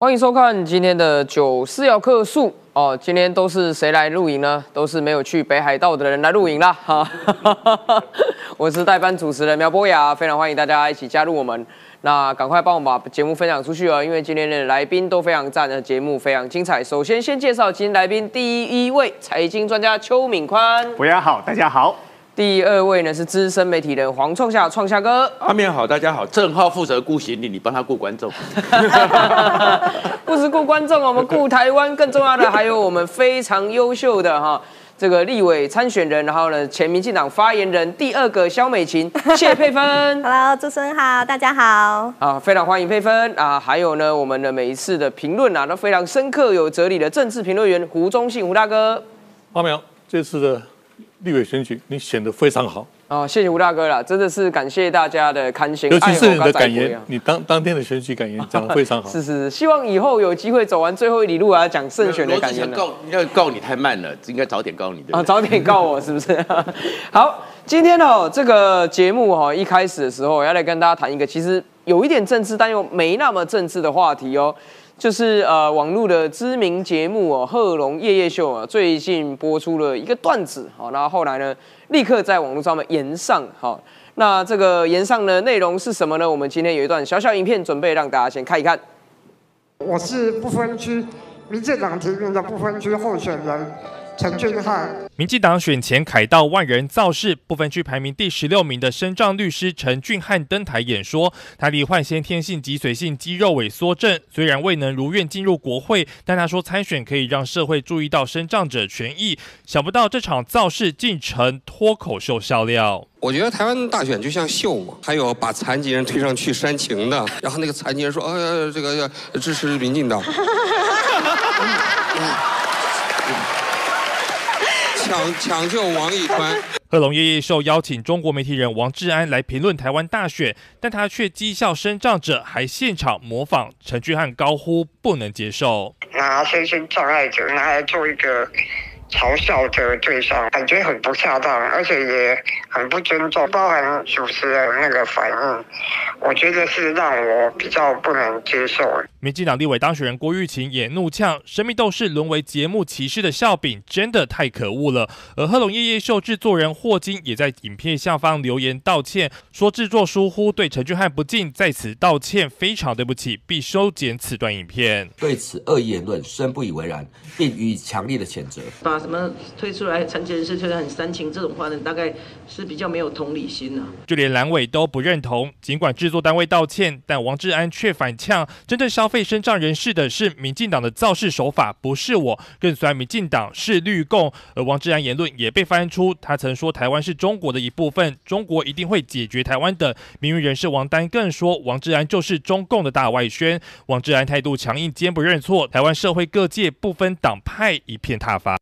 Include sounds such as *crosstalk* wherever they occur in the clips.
欢迎收看今天的九四要客数哦。今天都是谁来录影呢？都是没有去北海道的人来录影啦。哈，*laughs* 我是代班主持人苗博雅，非常欢迎大家一起加入我们。那赶快帮我们把节目分享出去哦，因为今天的来宾都非常赞，的节目非常精彩。首先先介绍今天来宾，第一位财经专家邱敏宽。博雅好，大家好。第二位呢是资深媒体人黄创夏，创夏哥。阿面好，大家好。郑浩负责顾行李，你帮他顾观众。*laughs* 不是顾观众，我们顾台湾。更重要的还有我们非常优秀的哈这个立委参选人，然后呢前民进党发言人第二个肖美琴，谢佩芬。*laughs* Hello，主持人好，大家好。啊，非常欢迎佩芬啊。还有呢，我们的每一次的评论啊都非常深刻有哲理的政治评论员胡忠信胡大哥。阿苗，这次的。立委选举，你选的非常好哦，谢谢吴大哥了，真的是感谢大家的看心，尤其是你的感言，你当当天的选举感言讲的非常好。*laughs* 是是，希望以后有机会走完最后一里路啊，讲胜选的感言。告要告你太慢了，应该早点告你的啊，早点告我 *laughs* 是不是？*laughs* 好，今天哦，这个节目哈，一开始的时候要来跟大家谈一个其实有一点政治，但又没那么政治的话题哦。就是呃，网络的知名节目哦，《贺龙夜夜秀》啊，最近播出了一个段子，好，然后后来呢，立刻在网络上面延上，好，那这个延上的内容是什么呢？我们今天有一段小小影片，准备让大家先看一看。我是不分区民进党提名的不分区候选人。陈俊翰，民进党选前凯道万人造势，部分区排名第十六名的身障律师陈俊翰登台演说，他罹患先天性脊髓性肌肉萎缩症，虽然未能如愿进入国会，但他说参选可以让社会注意到身障者权益。想不到这场造势竟成脱口秀笑料。我觉得台湾大选就像秀嘛，还有把残疾人推上去煽情的，然后那个残疾人说：“哎，这个要支持民进党。” *laughs* *laughs* 抢 *laughs* 抢救王以川。贺龙夜夜受邀请中国媒体人王志安来评论台湾大选，但他却讥笑声障者，还现场模仿陈俊汉高呼不能接受，拿身心障碍者拿来做一个。嘲笑的对象，感觉很不恰当，而且也很不尊重，包含主持人那个反应，我觉得是让我比较不能接受。民进党立委当选人郭玉琴也怒呛：神秘斗士沦为节目歧视的笑柄，真的太可恶了。而贺龙夜夜秀制作人霍金也在影片下方留言道歉，说制作疏忽，对陈俊翰不敬，在此道歉，非常对不起，必收剪此段影片。对此恶意言论深不以为然，并予以强烈的谴责。什么推出来残疾人士推得很煽情这种话呢？大概是比较没有同理心啊。就连蓝委都不认同，尽管制作单位道歉，但王志安却反呛：真正消费身障人士的是民进党的造势手法，不是我。更酸民进党是绿共。而王志安言论也被翻出，他曾说台湾是中国的一部分，中国一定会解决台湾的。名誉人士王丹更说，王志安就是中共的大外宣。王志安态度强硬，坚不认错。台湾社会各界不分党派一片挞伐。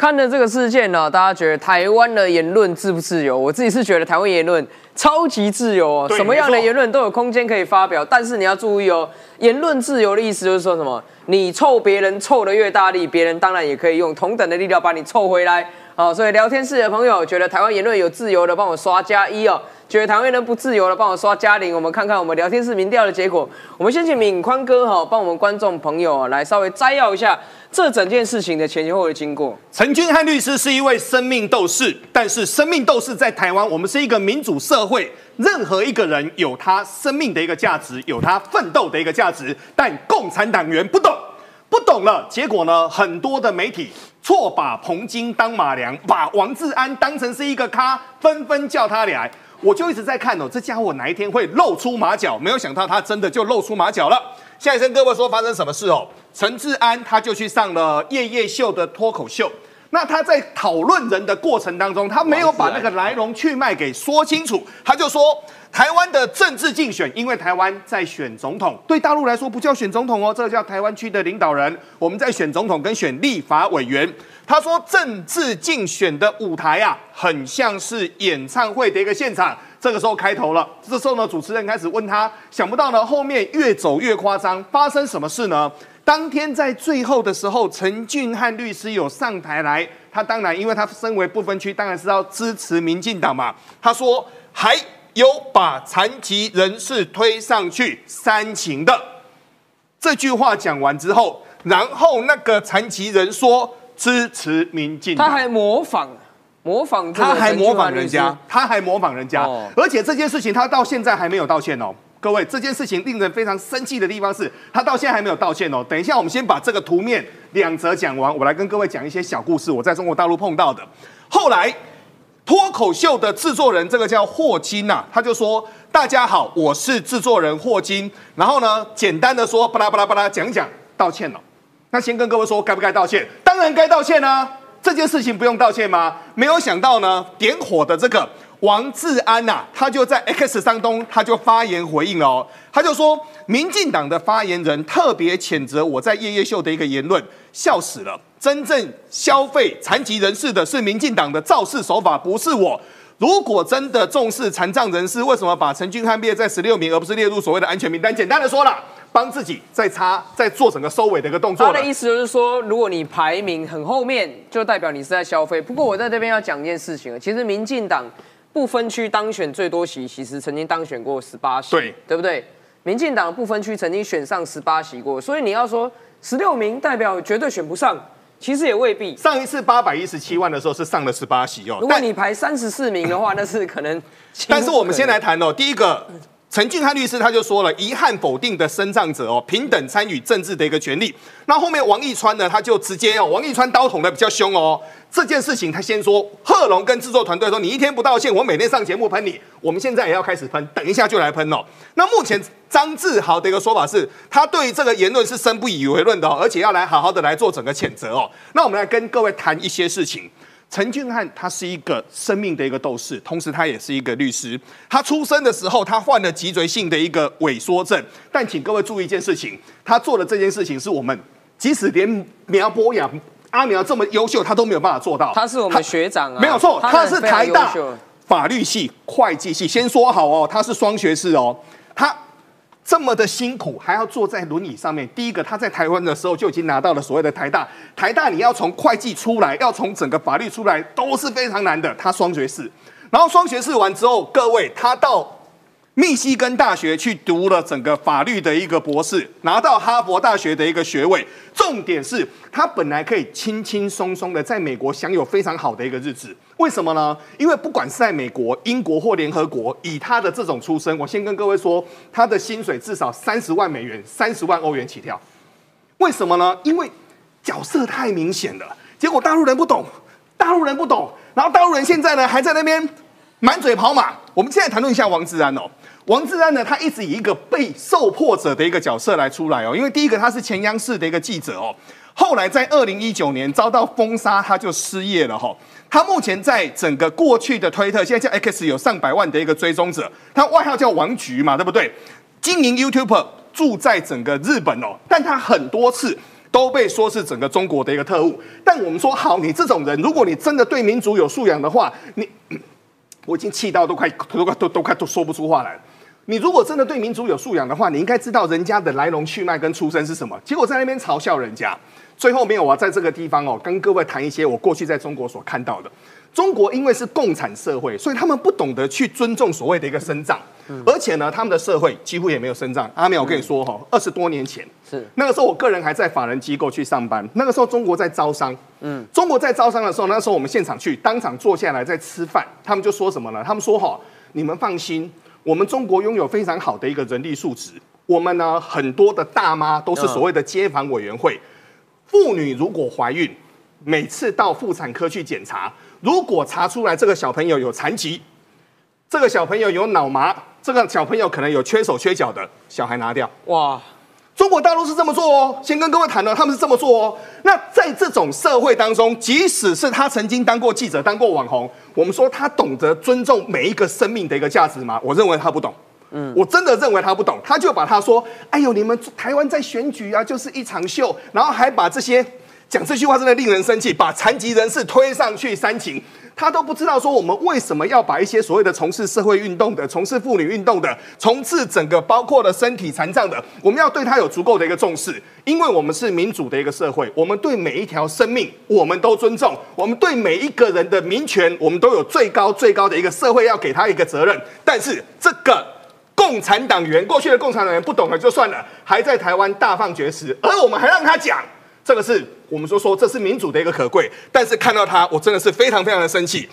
看了这个事件呢，大家觉得台湾的言论自不自由？我自己是觉得台湾言论超级自由哦，什么样的言论都有空间可以发表。但是你要注意哦，言论自由的意思就是说什么？你臭别人臭的越大力，别人当然也可以用同等的力量把你臭回来。好，所以聊天室的朋友觉得台湾言论有自由的，帮我刷加一哦。觉得台湾人不自由了，帮我刷嘉玲。我们看看我们聊天室民调的结果。我们先请敏宽哥哈，帮我们观众朋友啊来稍微摘要一下这整件事情的前前后后的经过。陈君汉律师是一位生命斗士，但是生命斗士在台湾，我们是一个民主社会，任何一个人有他生命的一个价值，有他奋斗的一个价值，但共产党员不懂，不懂了，结果呢，很多的媒体错把彭金当马良，把王志安当成是一个咖，纷纷叫他来。我就一直在看哦，这家伙哪一天会露出马脚？没有想到他真的就露出马脚了。下一声各位说发生什么事哦？陈志安他就去上了夜夜秀的脱口秀。那他在讨论人的过程当中，他没有把那个来龙去脉给说清楚。他就说，台湾的政治竞选，因为台湾在选总统，对大陆来说不叫选总统哦，这个叫台湾区的领导人。我们在选总统跟选立法委员。他说，政治竞选的舞台啊，很像是演唱会的一个现场。这个时候开头了，这时候呢，主持人开始问他，想不到呢，后面越走越夸张，发生什么事呢？当天在最后的时候，陈俊翰律师有上台来，他当然，因为他身为不分区，当然是要支持民进党嘛。他说，还有把残疾人士推上去煽情的。这句话讲完之后，然后那个残疾人说支持民进党，他还模仿模仿他还模仿人家，他还模仿人家，哦而且这件事情他到现在还没有道歉哦。各位，这件事情令人非常生气的地方是，他到现在还没有道歉哦。等一下，我们先把这个图面两则讲完，我来跟各位讲一些小故事，我在中国大陆碰到的。后来，脱口秀的制作人，这个叫霍金呐、他就说：“大家好，我是制作人霍金。”然后呢，简单的说，巴拉巴拉巴拉讲讲，道歉了。那先跟各位说，该不该道歉？当然该道歉啊！这件事情不用道歉吗？没有想到呢，点火的这个王志安呐、他就在 X 当中，他就发言回应了哦，他就说，民进党的发言人特别谴责我在夜夜秀的一个言论，笑死了。真正消费残疾人士的是民进党的造势手法，不是我。如果真的重视残障人士，为什么把陈俊翰列在十六名，而不是列入所谓的安全名单？简单的说了，帮自己在擦，在做整个收尾的一个动作。他的意思就是说，如果你排名很后面，就代表你是在消费。不过我在这边要讲一件事情，其实民进党不分区当选最多席，其实曾经当选过十八席，对对不对？民进党不分区曾经选上十八席过，所以你要说十六名代表绝对选不上，其实也未必。上一次八百一十七万的时候是上了十八席哦，如果你排三十四名的话，那是可能。*laughs* 但是我们先来谈哦，第一个，陈俊翰律师他就说了，遗憾否定的身障者哦，平等参与政治的一个权利。那后面王义川呢，他就直接哦，王义川刀捅的比较凶哦。这件事情他先说，贺龙跟制作团队说，你一天不道歉，我每天上节目喷你。我们现在也要开始喷，等一下就来喷哦。那目前张志豪的一个说法是，他对这个言论是深不以为论的哦，而且要来好好的来做整个谴责哦。那我们来跟各位谈一些事情。陈俊翰他是一个生命的一个斗士，同时他也是一个律师。他出生的时候，他患了脊椎性的一个萎缩症。但请各位注意一件事情，他做的这件事情是我们即使连苗博雅阿苗这么优秀，他都没有办法做到。他是我们学长啊，没有错，他是台大法律系、会计系。先说好哦，他是双学士哦，他。这么的辛苦，还要坐在轮椅上面。第一个，他在台湾的时候就已经拿到了所谓的台大。台大你要从会计出来，要从整个法律出来，都是非常难的。他双学士，然后双学士完之后，各位他到密西根大学去读了整个法律的一个博士，拿到哈佛大学的一个学位。重点是他本来可以轻轻松松的在美国享有非常好的一个日子，为什么呢？因为不管是在美国、英国或联合国，以他的这种出身，我先跟各位说，他的薪水至少三十万美元、三十万欧元起跳。为什么呢？因为角色太明显了，结果大陆人不懂，大陆人不懂，然后大陆人现在呢还在那边满嘴跑马。我们现在谈论一下王志安哦。王志安呢，他一直以一个被受迫者的一个角色来出来哦，因为第一个他是前央视的一个记者哦，后来在二零一九年遭到封杀，他就失业了哈、他目前在整个过去的推特，现在叫 X 有上百万的一个追踪者，他外号叫王菊嘛，对不对？经营 YouTube 住在整个日本哦，但他很多次都被说是整个中国的一个特务。但我们说好，你这种人，如果你真的对民主有素养的话，你 *clears throat* 我已经气到都快都快都都快都说不出话来了。你如果真的对民主有素养的话，你应该知道人家的来龙去脉跟出身是什么。结果在那边嘲笑人家，最后没有，我要在这个地方哦，跟各位谈一些我过去在中国所看到的。中国因为是共产社会，所以他们不懂得去尊重所谓的一个生长，而且呢，他们的社会几乎也没有生长。阿苗，我跟你说哈、二十多年前。是。那个时候，我个人还在法人机构去上班，那个时候中国在招商，嗯，中国在招商的时候，那时候我们现场去，当场坐下来在吃饭，他们就说什么呢？他们说哈、你们放心，我们中国拥有非常好的一个人力素质，我们呢很多的大妈都是所谓的街坊委员会，妇女如果怀孕，每次到妇产科去检查，如果查出来这个小朋友有残疾，这个小朋友有脑麻，这个小朋友可能有缺手缺脚的，小孩拿掉。哇，中国大陆是这么做哦，先跟各位谈了，他们是这么做哦。那在这种社会当中，即使是他曾经当过记者、当过网红，我们说他懂得尊重每一个生命的一个价值吗？我认为他不懂。嗯，我真的认为他不懂，他就把他说：“哎呦，你们台湾在选举啊，就是一场秀。”然后还把这些讲这句话真的令人生气，把残疾人士推上去煽情。他都不知道说我们为什么要把一些所谓的从事社会运动的、从事妇女运动的、从事整个包括了身体残障的，我们要对他有足够的一个重视，因为我们是民主的一个社会，我们对每一条生命我们都尊重，我们对每一个人的民权，我们都有最高最高的一个社会要给他一个责任。但是这个共产党员，过去的共产党员不懂了就算了，还在台湾大放厥词，而我们还让他讲，这个是我们说说这是民主的一个可贵，但是看到他，我真的是非常非常的生气。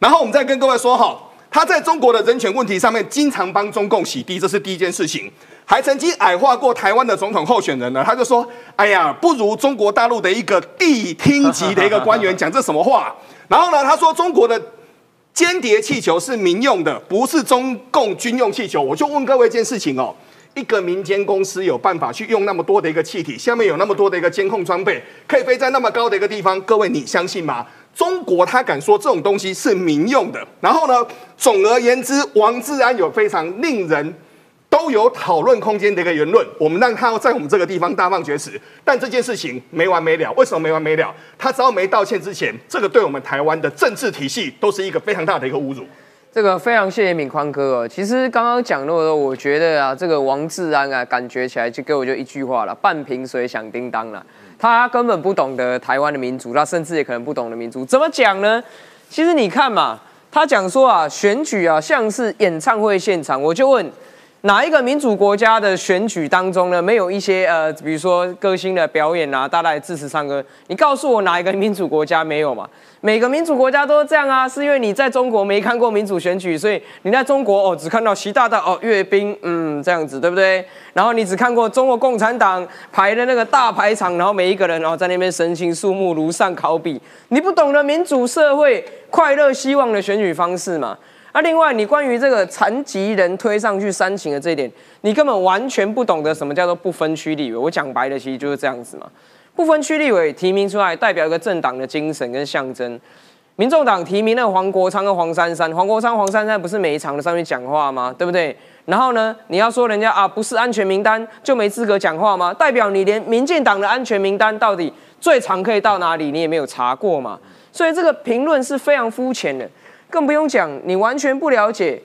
然后我们再跟各位说哈，他在中国的人权问题上面经常帮中共洗地，这是第一件事情。还曾经矮化过台湾的总统候选人呢，他就说：“哎呀，不如中国大陆的一个地厅级的一个官员 *laughs* 讲这什么话。”然后呢，他说中国的间谍气球是民用的，不是中共军用气球。我就问各位一件事情哦，一个民间公司有办法去用那么多的一个气体，下面有那么多的一个监控装备，可以飞在那么高的一个地方，各位你相信吗？中国他敢说这种东西是民用的？然后呢，总而言之，王志安有非常令人。都有讨论空间的一个言论，我们让他在我们这个地方大放厥词，但这件事情没完没了。为什么没完没了？他只要没道歉之前，这个对我们台湾的政治体系都是一个非常大的一个侮辱。这个非常谢谢敏宽哥哦。其实刚刚讲那么多，我觉得啊，这个王志安啊，感觉起来就给我就一句话了：半瓶水响叮当了。他根本不懂得台湾的民主，他甚至也可能不懂得民主。怎么讲呢？其实你看嘛，他讲说啊，选举啊像是演唱会现场，我就问。哪一个民主国家的选举当中呢，没有一些呃，比如说歌星的表演啊，大家来支持唱歌？你告诉我哪一个民主国家没有嘛？每个民主国家都是这样啊，是因为你在中国没看过民主选举，所以你在中国哦，只看到习大大哦，阅兵，嗯，这样子对不对？然后你只看过中国共产党排的那个大排场，然后每一个人然后在那边神情肃穆如上考比，你不懂得民主社会快乐希望的选举方式嘛？那另外，你关于这个残疾人推上去煽情的这一点，你根本完全不懂得什么叫做不分区立委。我讲白了，其实就是这样子嘛。不分区立委提名出来，代表一个政党的精神跟象征。民众党提名了黄国昌跟黄珊珊，黄国昌、黄珊珊不是每一场的上面讲话吗？对不对？然后呢，你要说人家啊不是安全名单就没资格讲话吗？代表你连民进党的安全名单到底最长可以到哪里，你也没有查过嘛？所以这个评论是非常肤浅的。更不用讲，你完全不了解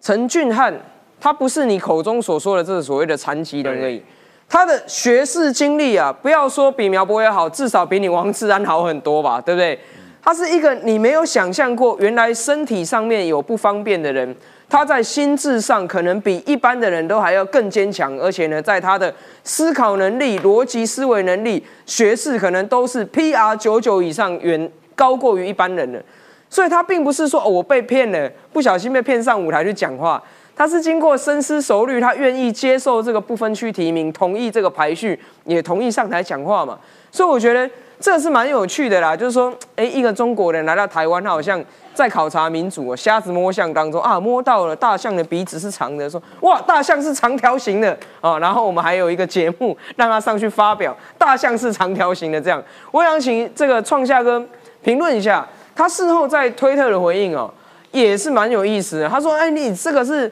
陈俊翰，他不是你口中所说的这个所谓的残疾人而已。他的学士经历啊，不要说比苗博也好，至少比你王志安好很多吧，对不对？他是一个你没有想象过，原来身体上面有不方便的人，他在心智上可能比一般的人都还要更坚强，而且呢，在他的思考能力、逻辑思维能力、学士可能都是 P R 九九以上，远高过于一般人的。所以他并不是说我被骗了，不小心被骗上舞台去讲话，他是经过深思熟虑，他愿意接受这个不分区提名，同意这个排序，也同意上台讲话嘛。所以我觉得这是蛮有趣的啦，就是说，哎，一个中国人来到台湾，他好像在考察民主哦，瞎子摸象当中啊，摸到了大象的鼻子是长的，说哇，大象是长条形的啊。然后我们还有一个节目让他上去发表，大象是长条形的这样。我想请这个创夏哥评论一下。他事后在推特的回应哦，也是蛮有意思的。他说：“哎，你这个是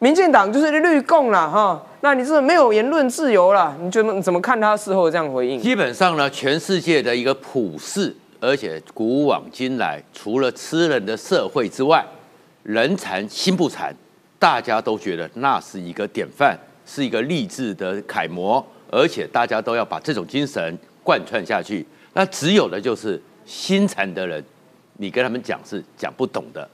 民进党，就是绿共了哈，那你是没有言论自由了。你觉得怎么看他事后这样回应？”基本上呢，全世界的一个普世而且古往今来，除了吃人的社会之外，人残心不残，大家都觉得那是一个典范，是一个励志的楷模，而且大家都要把这种精神贯穿下去。那只有的就是心残的人。你跟他们讲是讲不懂的，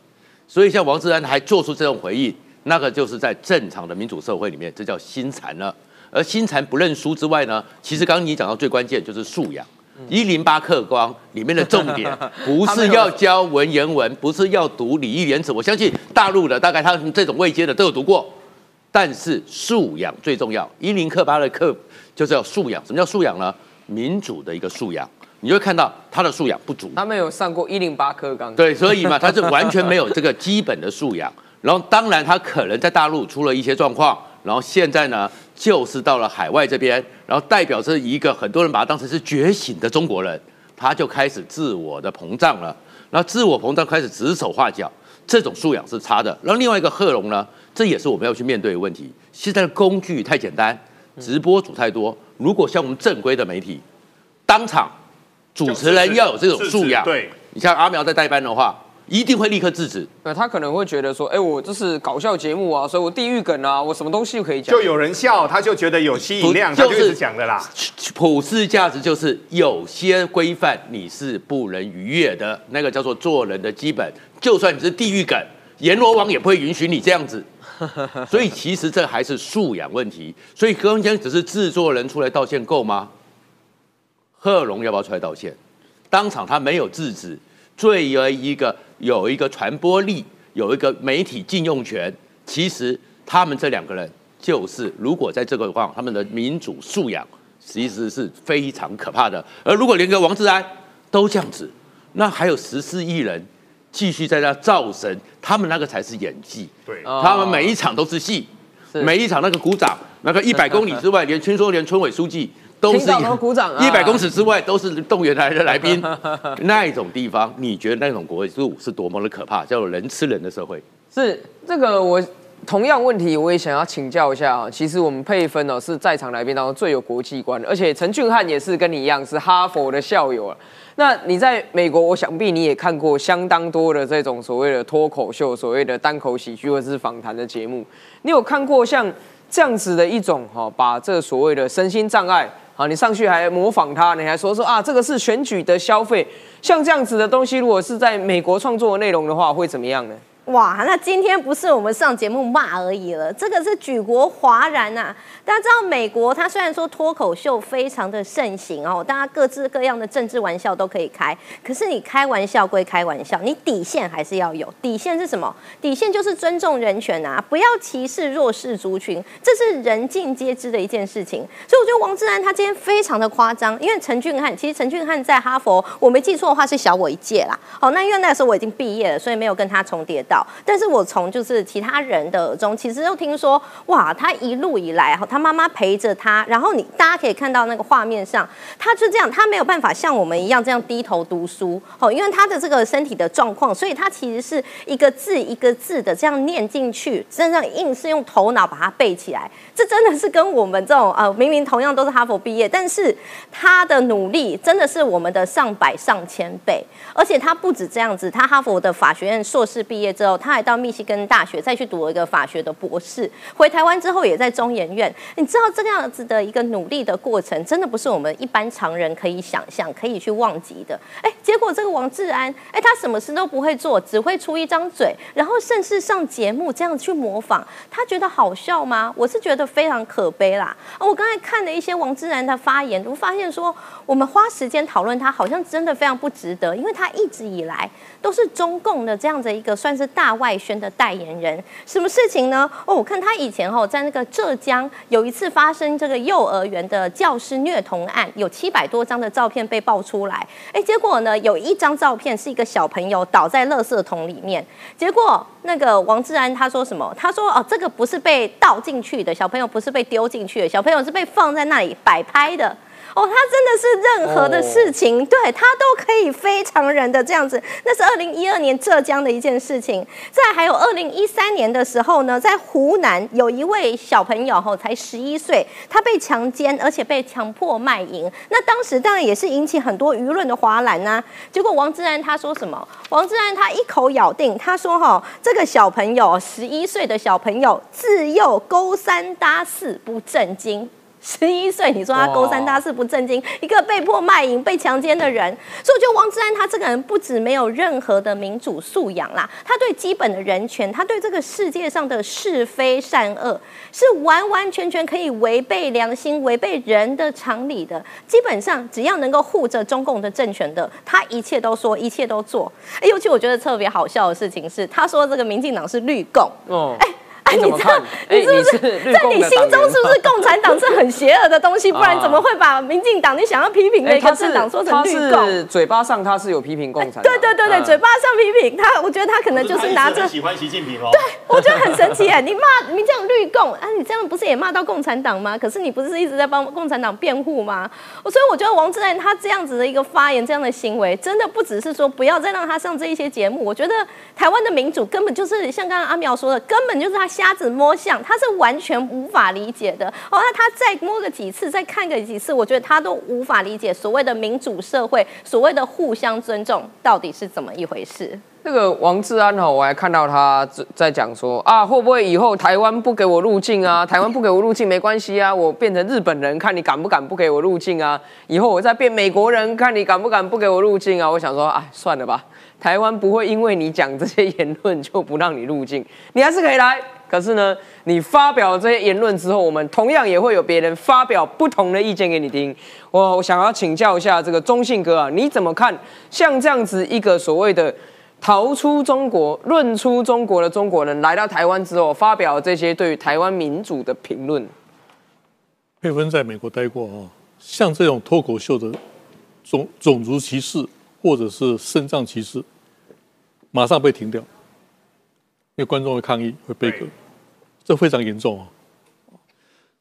所以像王志安还做出这种回应，那个就是在正常的民主社会里面，这叫心残了。而心残不认输之外呢，其实刚刚你讲到最关键就是素养。一零八课纲里面的重点 *laughs* 不是要教文言文，不是要读礼义廉耻。我相信大陆的大概他们这种未接的都有读过，但是素养最重要。一零课八的课就是要素养。什么叫素养呢？民主的一个素养。你会看到他的素养不足，他没有上过一零八课纲，对，所以嘛，他是完全没有这个基本的素养。然后，当然他可能在大陆出了一些状况，然后现在呢，就是到了海外这边，然后代表着一个很多人把他当成是觉醒的中国人，他就开始自我的膨胀了。然后自我膨胀开始指手画脚，这种素养是差的。然后另外一个贺龙呢，这也是我们要去面对的问题。现在的工具太简单，直播主太多。如果像我们正规的媒体，当场。主持人要有这种素养。对，你像阿苗在代班的话，一定会立刻制止。那他可能会觉得说，哎，我这是搞笑节目啊，所以我地狱梗啊，我什么东西都可以讲。就有人笑，他就觉得有吸引量，他就是讲的啦。普世价值就是有些规范你是不能逾越的，那个叫做做人的基本。就算你是地狱梗，阎罗王也不会允许你这样子。所以其实这还是素养问题。所以刚刚只是制作人出来道歉够吗？贺龙要不要出来道歉？当场他没有制止，作为一个有一个传播力、有一个媒体禁用权，其实他们这两个人就是，如果在这个况，他们的民主素养其实是非常可怕的。而如果连个王志安都这样子，那还有十四亿人继续在那造神，他们那个才是演技。对，他们每一场都是戏，每一场那个鼓掌，那个一百公里之外，连听说连村委书记。都是鼓掌啊，一百公尺之外都是动员来的来宾，*laughs* 那一种地方，你觉得那种国度是多么的可怕？叫做人吃人的社会。是这个，我同样问题我也想要请教一下啊。其实我们佩芬哦是在场来宾当中最有国际观的，而且陈俊翰也是跟你一样是哈佛的校友啊。那你在美国，我想必你也看过相当多的这种所谓的脱口秀、所谓的单口喜剧或者是访谈的节目。你有看过像这样子的一种哈，把这所谓的身心障碍？好，你上去还模仿他，你还说说啊，这个是选举的消费，像这样子的东西，如果是在美国创作的内容的话，会怎么样呢？哇，那今天不是我们上节目骂而已了，这个是举国哗然呐！大家知道，美国它虽然说脱口秀非常的盛行哦，大家各自各样的政治玩笑都可以开，可是你开玩笑归开玩笑，你底线还是要有。底线是什么？底线就是尊重人权啊，不要歧视弱势族群，这是人尽皆知的一件事情。所以我觉得王志安他今天非常的夸张，因为陈俊翰其实陈俊翰在哈佛，我没记错的话是小我一届啦。好，那因为那时候我已经毕业了，所以没有跟他重叠到。但是我从就是其他人的耳中，其实又听说，哇，他一路以来哈，他妈妈陪着他，然后你大家可以看到那个画面上，他就这样，他没有办法像我们一样这样低头读书，哦，因为他的这个身体的状况，所以他其实是一个字一个字的这样念进去，真正硬是用头脑把它背起来，这真的是跟我们这种呃明明同样都是哈佛毕业，但是他的努力真的是我们的上百上千倍，而且他不止这样子，他哈佛的法学院硕士毕业证之后，他还到密西根大学再去读了一个法学的博士，回台湾之后也在中研院。你知道这个样子的一个努力的过程，真的不是我们一般常人可以想象、可以去忘记的。哎，结果这个王志安，哎，他什么事都不会做，只会出一张嘴，然后甚至上节目这样去模仿，他觉得好笑吗？我是觉得非常可悲啦。我刚才看了一些王志安的发言，我发现说，我们花时间讨论他，好像真的非常不值得，因为他一直以来都是中共的这样子一个算是大外。宣的代言人，什么事情呢？哦，我看他以前哦，在那个浙江有一次发生这个幼儿园的教师虐童案，有七百多张的照片被爆出来。哎，结果呢，有一张照片是一个小朋友倒在垃圾桶里面，结果那个王志安他说什么？他说哦，这个不是被倒进去的，小朋友不是被丢进去的，小朋友是被放在那里摆拍的。哦，他真的是任何的事情，对他都可以非常人的这样子。那是二零一二年浙江的一件事情。再还有二零一三年的时候呢，在湖南有一位小朋友吼，才十一岁，他被强奸，而且被强迫卖淫。那当时当然也是引起很多舆论的哗然呐。结果王志安他说什么？王志安他一口咬定，他说哈，这个小朋友十一岁的小朋友自幼勾三搭四，不正经。十一岁，你说他勾三搭四不正经，一个被迫卖淫、被强奸的人，所以我觉得王志安他这个人不止没有任何的民主素养啦，他对基本的人权，他对这个世界上的是非善恶，是完完全全可以违背良心、违背人的常理的。基本上只要能够护着中共的政权的，他一切都说，一切都做。哎，尤其我觉得特别好笑的事情是，他说这个民进党是绿共。哦，哎。你知道，你是不是在你心中是不是共产党是很邪恶的东西？不然怎么会把民进党你想要批评的一个政党说成绿共？嘴巴上他是有批评共产党，对对对对，嘴巴上批评他，我觉得他可能就是拿着喜欢习近平哦。对，我觉得很神奇哎，你骂你这样绿共啊，你这样不是也骂到共产党吗？可是你不是一直在帮共产党辩护吗？所以我觉得王志安他这样子的一个发言，这样的行为，真的不只是说不要再让他上这一些节目。我觉得台湾的民主根本就是像刚刚阿苗说的，根本就是他。瞎子摸象，他是完全无法理解的。哦，那他再摸个几次，再看个几次，我觉得他都无法理解所谓的民主社会，所谓的互相尊重到底是怎么一回事。那个王志安哈，我还看到他在讲说啊，会不会以后台湾不给我入境啊？台湾不给我入境没关系啊，我变成日本人，看你敢不敢不给我入境啊？以后我再变美国人，看你敢不敢不给我入境啊？我想说，啊，算了吧，台湾不会因为你讲这些言论就不让你入境，你还是可以来。可是呢，你发表这些言论之后，我们同样也会有别人发表不同的意见给你听。我想要请教一下这个中信哥啊，你怎么看像这样子一个所谓的逃出中国、论出中国的中国人来到台湾之后，发表这些对于台湾民主的评论？佩芬在美国待过啊，像这种脱口秀的种种族歧视或者是身障歧视，马上被停掉，因为观众会抗议会被革，这非常严重啊。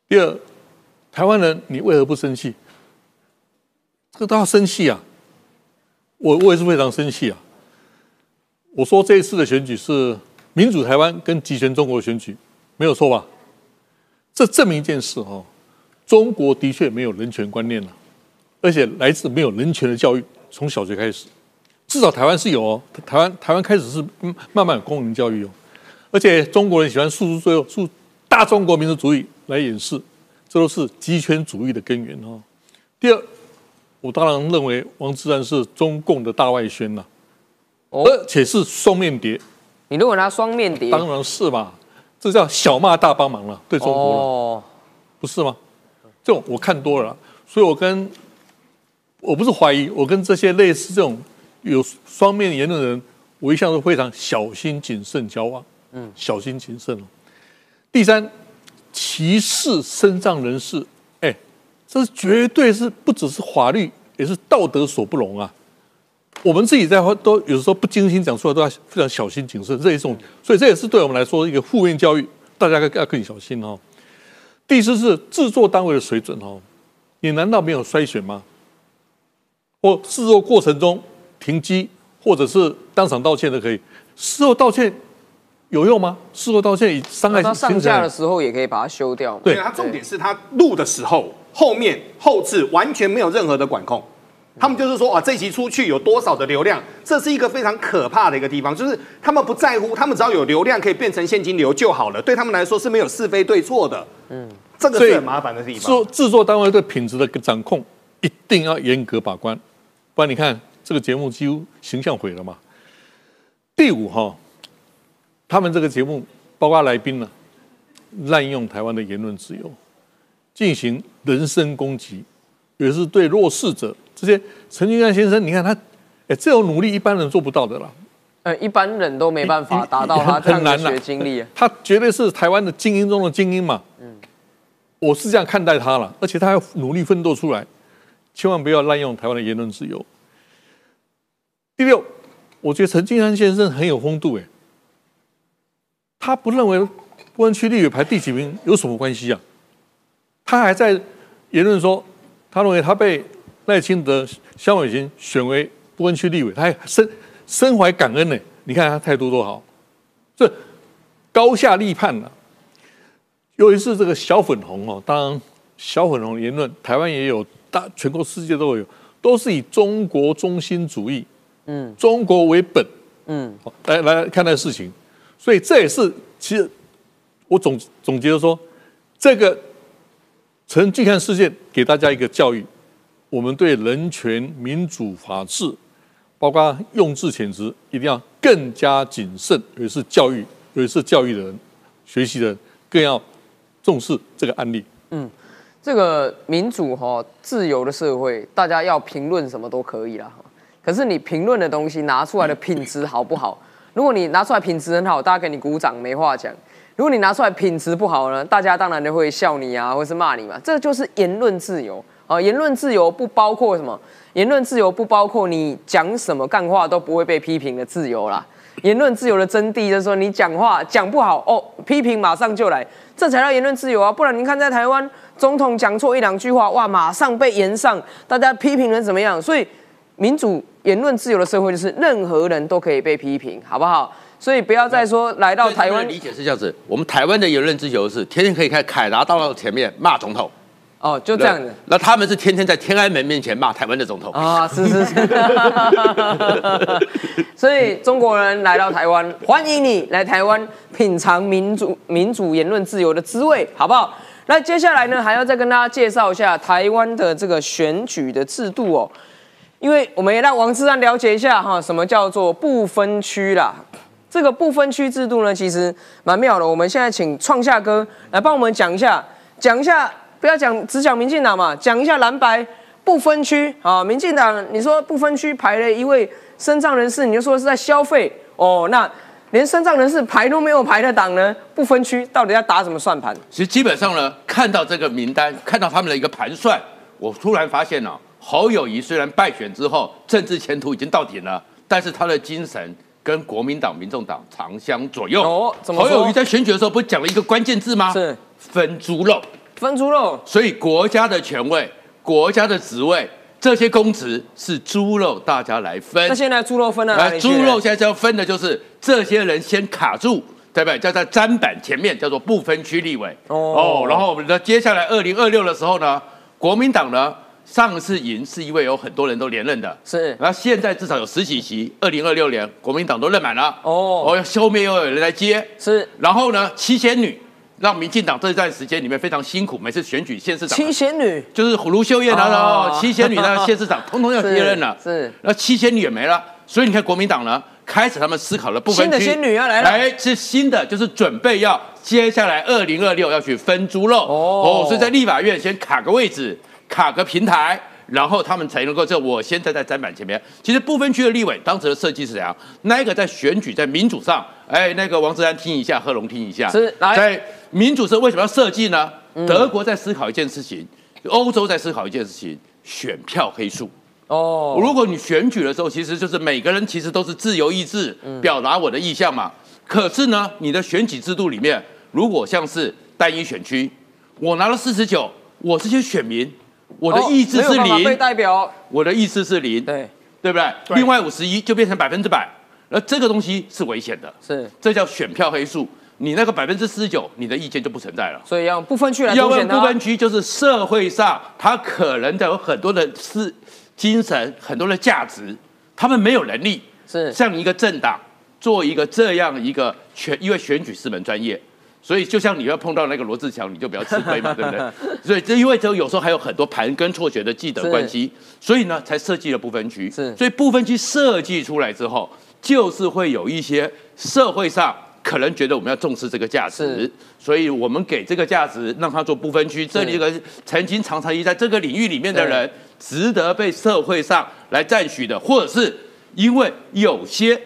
第二，台湾人你为何不生气？这个都要生气啊！我我也是非常生气啊！我说这一次的选举是民主台湾跟集权中国的选举，没有错吧？这证明一件事哦。中国的确没有人权观念了，而且来自没有人权的教育，从小学开始，至少台湾是有哦。台湾台湾开始是慢慢有公民教育哦，而且中国人喜欢诉诸最后诉大中国民族主义来掩饰，这都是极权主义的根源哦。第二，我当然认为王志安是中共的大外宣呐，而且是双面谍。你认为他双面谍？当然是嘛，这叫小骂大帮忙了，对中国了，不是吗？这种我看多了，所以我跟我不是怀疑，我跟这些类似这种有双面言论的人，我一向都非常小心谨慎交往，嗯，小心谨慎哦。第三，歧视身障人士，哎，这绝对是不只是法律，也是道德所不容啊。我们自己在都有时候不精心讲出来，都要非常小心谨慎，这一种，所以这也是对我们来说一个负面教育，大家要要更小心哦。第四是制作单位的水准哦，你难道没有筛选吗？或制作过程中停机，或者是当场道歉都可以。事后道歉有用吗？事后道歉以伤害他上架的时候也可以把它修掉。对，他重点是他录的时候后面后置完全没有任何的管控。他们就是说啊，这集出去有多少的流量，这是一个非常可怕的一个地方。就是他们不在乎，他们只要有流量可以变成现金流就好了。对他们来说是没有是非对错的。嗯，这个是很麻烦的地方。说制作单位对品质的掌控一定要严格把关，不然你看这个节目几乎形象毁了嘛。第五哈，他们这个节目包括来宾呢，滥用台湾的言论自由，进行人身攻击，也是对弱势者。这些陈俊安先生，你看他，哎，这种努力一般人做不到的啦。呃，一般人都没办法达到他这样的学经历。他绝对是台湾的精英中的精英嘛。嗯，我是这样看待他了，而且他要努力奋斗出来，千万不要滥用台湾的言论自由。第六，我觉得陈俊安先生很有风度，哎，他不认为不安区立委排第几名有什么关系啊？他还在言论说，他认为他被。赖清德、萧伟琴选为不分区立委，他还深深怀感恩呢。你看他态度多好，这高下立判了。尤其是这个小粉红哦，当然小粉红言论，台湾也有，大全国世界都有，都是以中国中心主义，嗯，中国为本，嗯，来来看待事情。所以这也是其实我总总结的说，这个陈俊汉事件给大家一个教育。我们对人权、民主、法治，包括用字遣词，一定要更加谨慎。尤其是教育，尤其是教育的人、学习的人，更要重视这个案例。嗯，这个民主哈、自由的社会，大家要评论什么都可以啦。可是你评论的东西拿出来的品质好不好？如果你拿出来品质很好，大家给你鼓掌，没话讲；如果你拿出来品质不好呢，大家当然就会笑你啊，或是骂你嘛。这就是言论自由。啊，言论自由不包括什么？言论自由不包括你讲什么干话都不会被批评的自由啦。言论自由的真谛就是说，你讲话讲不好哦，批评马上就来，这才叫言论自由啊！不然您看，在台湾总统讲错一两句话，哇，马上被延上，大家批评人怎么样？所以，民主言论自由的社会就是任何人都可以被批评，好不好？所以不要再说来到台湾，理解是这样子。我们台湾的言论自由是天天可以开凯达到前面骂总统。哦，就这样子。那他们是天天在天安门面前骂台湾的总统啊，是是是。*laughs* 所以中国人来到台湾，欢迎你来台湾品尝民主民主言论自由的滋味，好不好？那接下来呢，还要再跟大家介绍一下台湾的这个选举的制度哦，因为我们也让王志安了解一下哈，什么叫做不分区啦。这个不分区制度呢，其实蛮妙的。我们现在请创夏哥来帮我们讲一下，讲一下，不要讲只讲民进党嘛，讲一下蓝白不分区啊。民进党你说不分区排了一位身障人士，你就说是在消费哦，那连身障人士排都没有排的党呢，不分区到底要打什么算盘？其实基本上呢，看到这个名单，看到他们的一个盘算，我突然发现呢、侯友谊虽然败选之后政治前途已经到顶了，但是他的精神跟国民党、民众党长相左右。哦侯友谊在选举的时候不是讲了一个关键字吗？是分猪肉。分猪肉，所以国家的权位、国家的职位，这些公职是猪肉，大家来分那。现在猪肉分到哪来，猪肉现在要分的就是这些人先卡住，对不对？叫在砧板前面，叫做不分区立委。哦哦，然后我们的接下来二零二六的时候呢，国民党呢上次赢是因为有很多人都连任的，是。然后现在至少有十几席，二零二六年国民党都任满了。哦。哦，后面又有人来接，是。然后呢，七仙女让民进党这段时间里面非常辛苦，每次选举县市长七仙女。就是卢秀燕啊，哦。哦、七仙女那县市长通通要接任了，是是。那七仙女也没了，所以你看国民党呢，开始他们思考了部分区，新的仙女要来了。哎，是新的，就是准备要接下来二零二六要去分猪肉。哦所以在立法院先卡个位置，卡个平台。然后他们才能够，这我先站在展板前面。其实不分区的立委当时的设计是怎样？那一个在选举在民主上，哎，那个王志安听一下，贺龙听一下。是来在民主是为什么要设计呢？德国在思考一件事情，欧洲在思考一件事情，选票黑数。哦，如果你选举的时候，其实就是每个人其实都是自由意志，表达我的意向嘛。可是呢，你的选举制度里面，如果像是单一选区，我拿了四十九，我这些选民，我的意志是哦没有办法被，代表，我的意志是零，对，对不对？对另外五十一就变成百分之百，而这个东西是危险的，是，这叫选票黑数。你那个百分之四十九，你的意见就不存在了。所以要不分区来要问不分。区，就是社会上他可能的有很多的是精神，很多的价值，他们没有能力是像一个政党做一个这样一个选，因为选举是门专业。所以，就像你要碰到那个罗志强，你就不要吃亏嘛，*laughs* 对不对？所以，这因为这有时候还有很多盘根错节的既得关系，所以呢，才设计了不分区。是所以不分区设计出来之后，就是会有一些社会上可能觉得我们要重视这个价值，所以我们给这个价值，让它做不分区。这里一个曾经常常在这个领域里面的人，值得被社会上来赞许的，或者是因为有些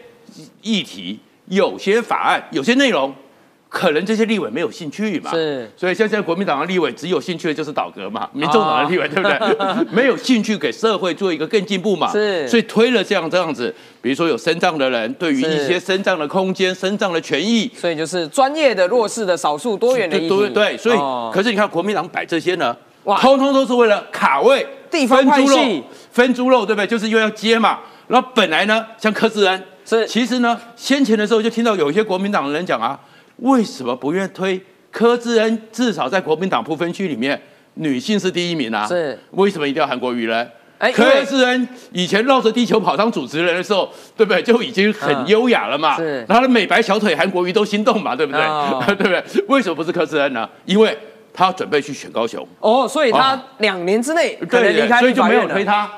议题、有些法案、有些内容。可能这些立委没有兴趣嘛，是。所以像现在国民党的立委只有兴趣的就是倒戈嘛，民众党的立委对不对？*laughs* 没有兴趣给社会做一个更进步嘛，是。所以推了这样这样子，比如说有身障的人，对于一些身障的空间、身障的权益，所以就是专业的、弱势的、少数多元的。对对，所以、哦。可是你看国民党摆这些呢，哇。通通都是为了卡位、地方派分猪肉系、分猪肉，对不对？就是又要接嘛。然后本来呢，像柯志恩是。其实呢，先前的时候就听到有一些国民党的人讲啊，为什么不愿意推柯志恩？至少在国民党不分区里面，女性是第一名啊。是为什么一定要韩国瑜呢？哎柯志恩以前绕着地球跑当主持人的时候，对不对？就已经很嗯优雅了嘛。是他的美白小腿，韩国瑜都心动嘛，对不对？哦对不对？为什么不是柯志恩呢？因为他要准备去选高雄，哦，所以他哦两年之内可能对离开所以就没有推他。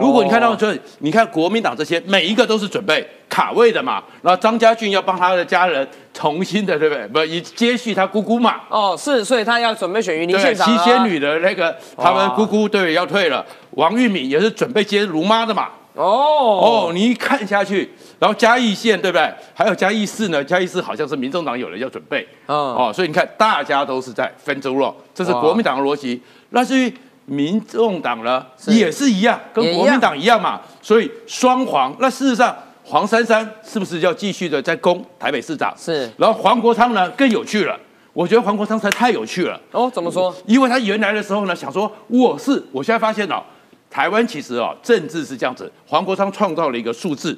如果你看到就是，你看国民党这些每一个都是准备卡位的嘛，然后张家俊要帮他的家人重新的，对不对？不，以接续他姑姑嘛，哦，是，所以他要准备选云林对，县长啊。七仙女的那个他们姑姑对要退了，王玉敏也是准备接卢妈的嘛。哦。哦，你一看下去，然后嘉义县对不对？还有嘉义市呢，嘉义市好像是民众党有人要准备，嗯。哦，所以你看大家都是在分猪肉，这是国民党的逻辑。那至于民众党呢，是也是一样，跟国民党一样嘛。所以双黄，那事实上黄珊珊是不是要继续的在攻台北市长？是然后黄国昌呢更有趣了，我觉得黄国昌才太有趣了。哦，怎么说？因为他原来的时候呢，想说我是，我现在发现哦，台湾其实哦，政治是这样子。黄国昌创造了一个数字，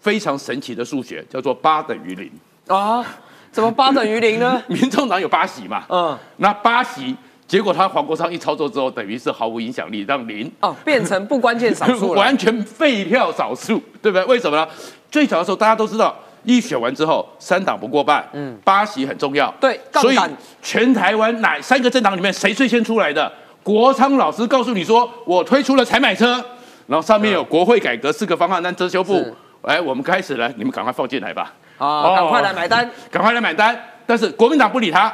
非常神奇的数学，叫做八等于零。啊，怎么八等于零呢？*laughs* 民众党有八席嘛，嗯，那八席，结果他黄国昌一操作之后，等于是毫无影响力，让零哦，变成不关键 *laughs* 少数了。完全废票少数，对不对？为什么呢？最早的时候大家都知道，一选完之后三党不过半，嗯，八席很重要，对所以全台湾哪三个政党里面谁最先出来的？国昌老师告诉你说，我推出了采买车，然后上面有国会改革四个方案单遮羞布，哎，我们开始了，你们赶快放进来吧。啊，赶快来买单，赶快来买单。但是国民党不理他，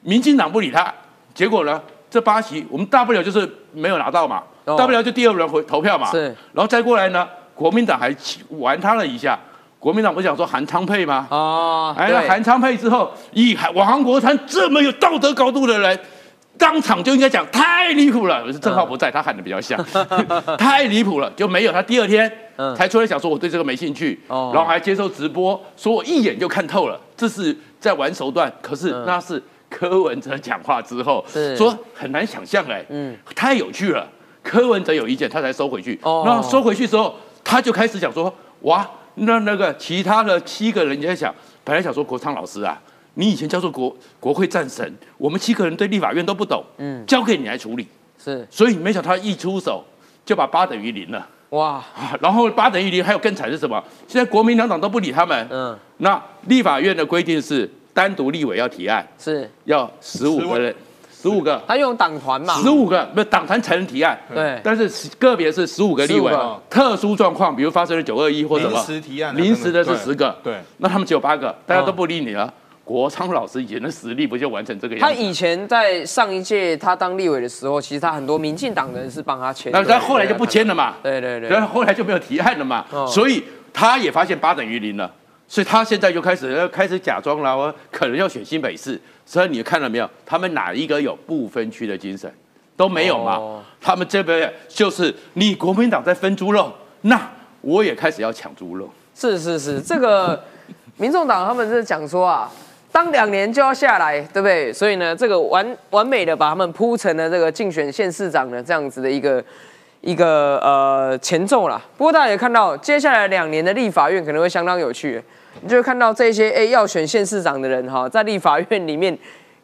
民进党不理他，结果呢，这八席我们大不了就是没有拿到嘛，大不了就第二轮回投票嘛。是，然后再过来呢，国民党还玩他了一下。国民党不是讲说韩昌配吗？啊，哎，韩昌配之后，以王国昌这么有道德高度的人。当场就应该讲太离谱了，是郑浩不在，他喊的比较像，*laughs* 太离谱了，就没有他第二天才出来讲说我对这个没兴趣，然后还接受直播，说我一眼就看透了，这是在玩手段。可是那是柯文哲讲话之后，说很难想象哎，嗯，太有趣了。柯文哲有意见，他才收回去。然后收回去之后，他就开始讲说，哇，那那个其他的七个人在想，本来想说国昌老师啊。你以前叫做国国会战神，我们七个人对立法院都不懂，嗯，交给你来处理，是，所以没想到他一出手就把八等于零了，哇，然后八等于零，还有更惨是什么？现在国民两党都不理他们，嗯，那立法院的规定是单独立委要提案，是。要十五个人，十五个，他用党团嘛，十五个，不是党团才能提案，对，但是个别是十五个立委，特殊状况，比如发生了九二一或者什么，临时提案，临时的是十个，对，那他们只有八个，大家都不理你了。国昌老师以前的实力不就完成这个样子？他以前在上一届他当立委的时候，其实他很多民进党人是帮他签，那他后来就不签了嘛？对对对，然后后来就没有提案了嘛？所以他也发现八等于零了，所以他现在就开始要开始假装了，我可能要选新北市。所以你看到没有？他们哪一个有不分区的精神都没有嘛？他们这边就是你国民党在分猪肉，那我也开始要抢猪肉。是是是，这个民众党他们是讲说啊。当两年就要下来，对不对？所以呢，这个完完美的把他们铺成了这个竞选县市长的这样子的一个一个呃前奏啦。不过大家也看到，接下来两年的立法院可能会相当有趣，你就会看到这些哎要选县市长的人哈，在立法院里面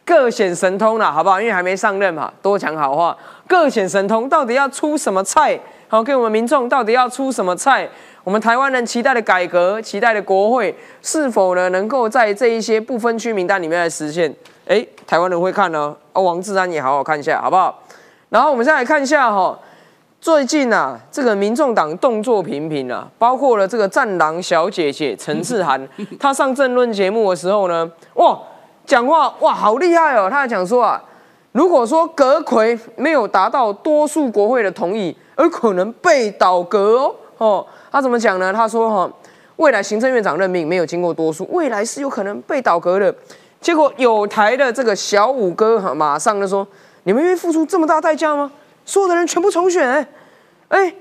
各显神通了，好不好？因为还没上任嘛，多讲好话，各显神通，到底要出什么菜？好，给我们民众到底要出什么菜？我们台湾人期待的改革，期待的国会，是否呢能够在这一些不分区名单里面来实现？哎，台湾人会看呢。哦，王志安也好好看一下，好不好？然后我们再来看一下哈，最近啊，这个民众党动作频频啊，包括了这个战狼小姐姐陈志涵，*laughs* 她上政论节目的时候呢，哇，讲话哇好厉害哦，她讲说啊，如果说阁魁没有达到多数国会的同意，而可能被倒阁哦，哦。他怎么讲呢？她说：“哈，未来行政院长任命没有经过多数，未来是有可能被倒阁的。结果有台的这个小五哥哈，马上就说：你们愿意付出这么大代价吗？所有的人全部重选？哎，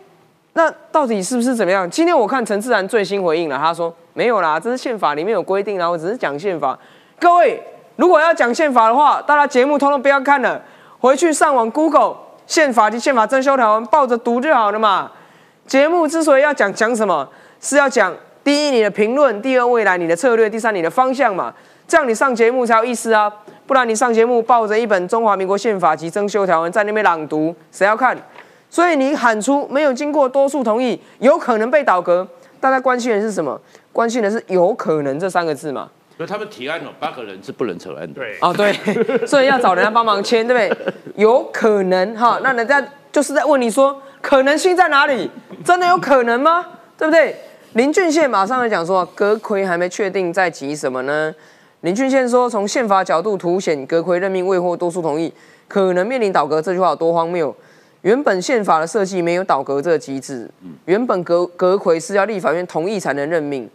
那到底是不是怎么样？今天我看陈志然最新回应了，他说没有啦，这是宪法里面有规定啦，我只是讲宪法。各位如果要讲宪法的话，大家节目通通不要看了，回去上网 Google 宪法及宪法增修条文，抱着读就好了嘛。”节目之所以要讲讲什么，是要讲第一你的评论，第二未来你的策略，第三你的方向嘛，这样你上节目才有意思啊！不然你上节目抱着一本中华民国宪法及增修条文在那边朗读，谁要看？所以你喊出没有经过多数同意，有可能被倒戈，大家关心的是什么？关心的是有可能这三个字嘛？所以他们提案了八个人是不能承认的。对，哦对，所以要找人家帮忙签，对不对？有可能哈，那人家就是在问你说。可能性在哪里？真的有可能吗？对不对？林俊宪马上来讲说，阁魁还没确定，在急什么呢？林俊宪说，从宪法角度凸显阁魁任命未获多数同意，可能面临倒阁。这句话有多荒谬？原本宪法的设计没有倒阁这个机制，原本阁阁魁是要立法院同意才能任命，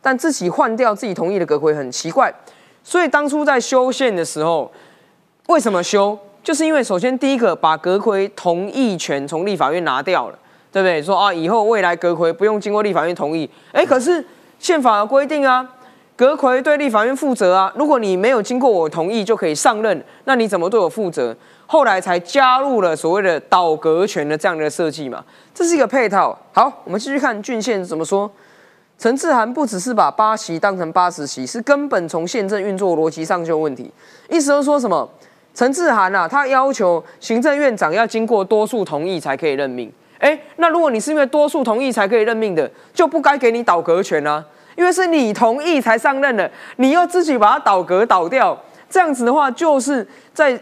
但自己换掉自己同意的阁魁很奇怪。所以当初在修宪的时候，为什么修？就是因为首先第一个把阁魁同意权从立法院拿掉了，对不对？说啊，以后未来阁魁不用经过立法院同意。哎，可是宪法的规定啊，阁魁对立法院负责啊。如果你没有经过我同意就可以上任，那你怎么对我负责？后来才加入了所谓的倒阁权的这样的设计嘛，这是一个配套。好，我们继续看郡县怎么说。陈志涵不只是把八席当成八十席，是根本从宪政运作逻辑上就有问题。意思是说什么？陈志涵啊，他要求行政院长要经过多数同意才可以任命。哎，那如果你是因为多数同意才可以任命的，就不该给你倒阁权啊，因为是你同意才上任的，你要自己把它倒阁倒掉，这样子的话，就是在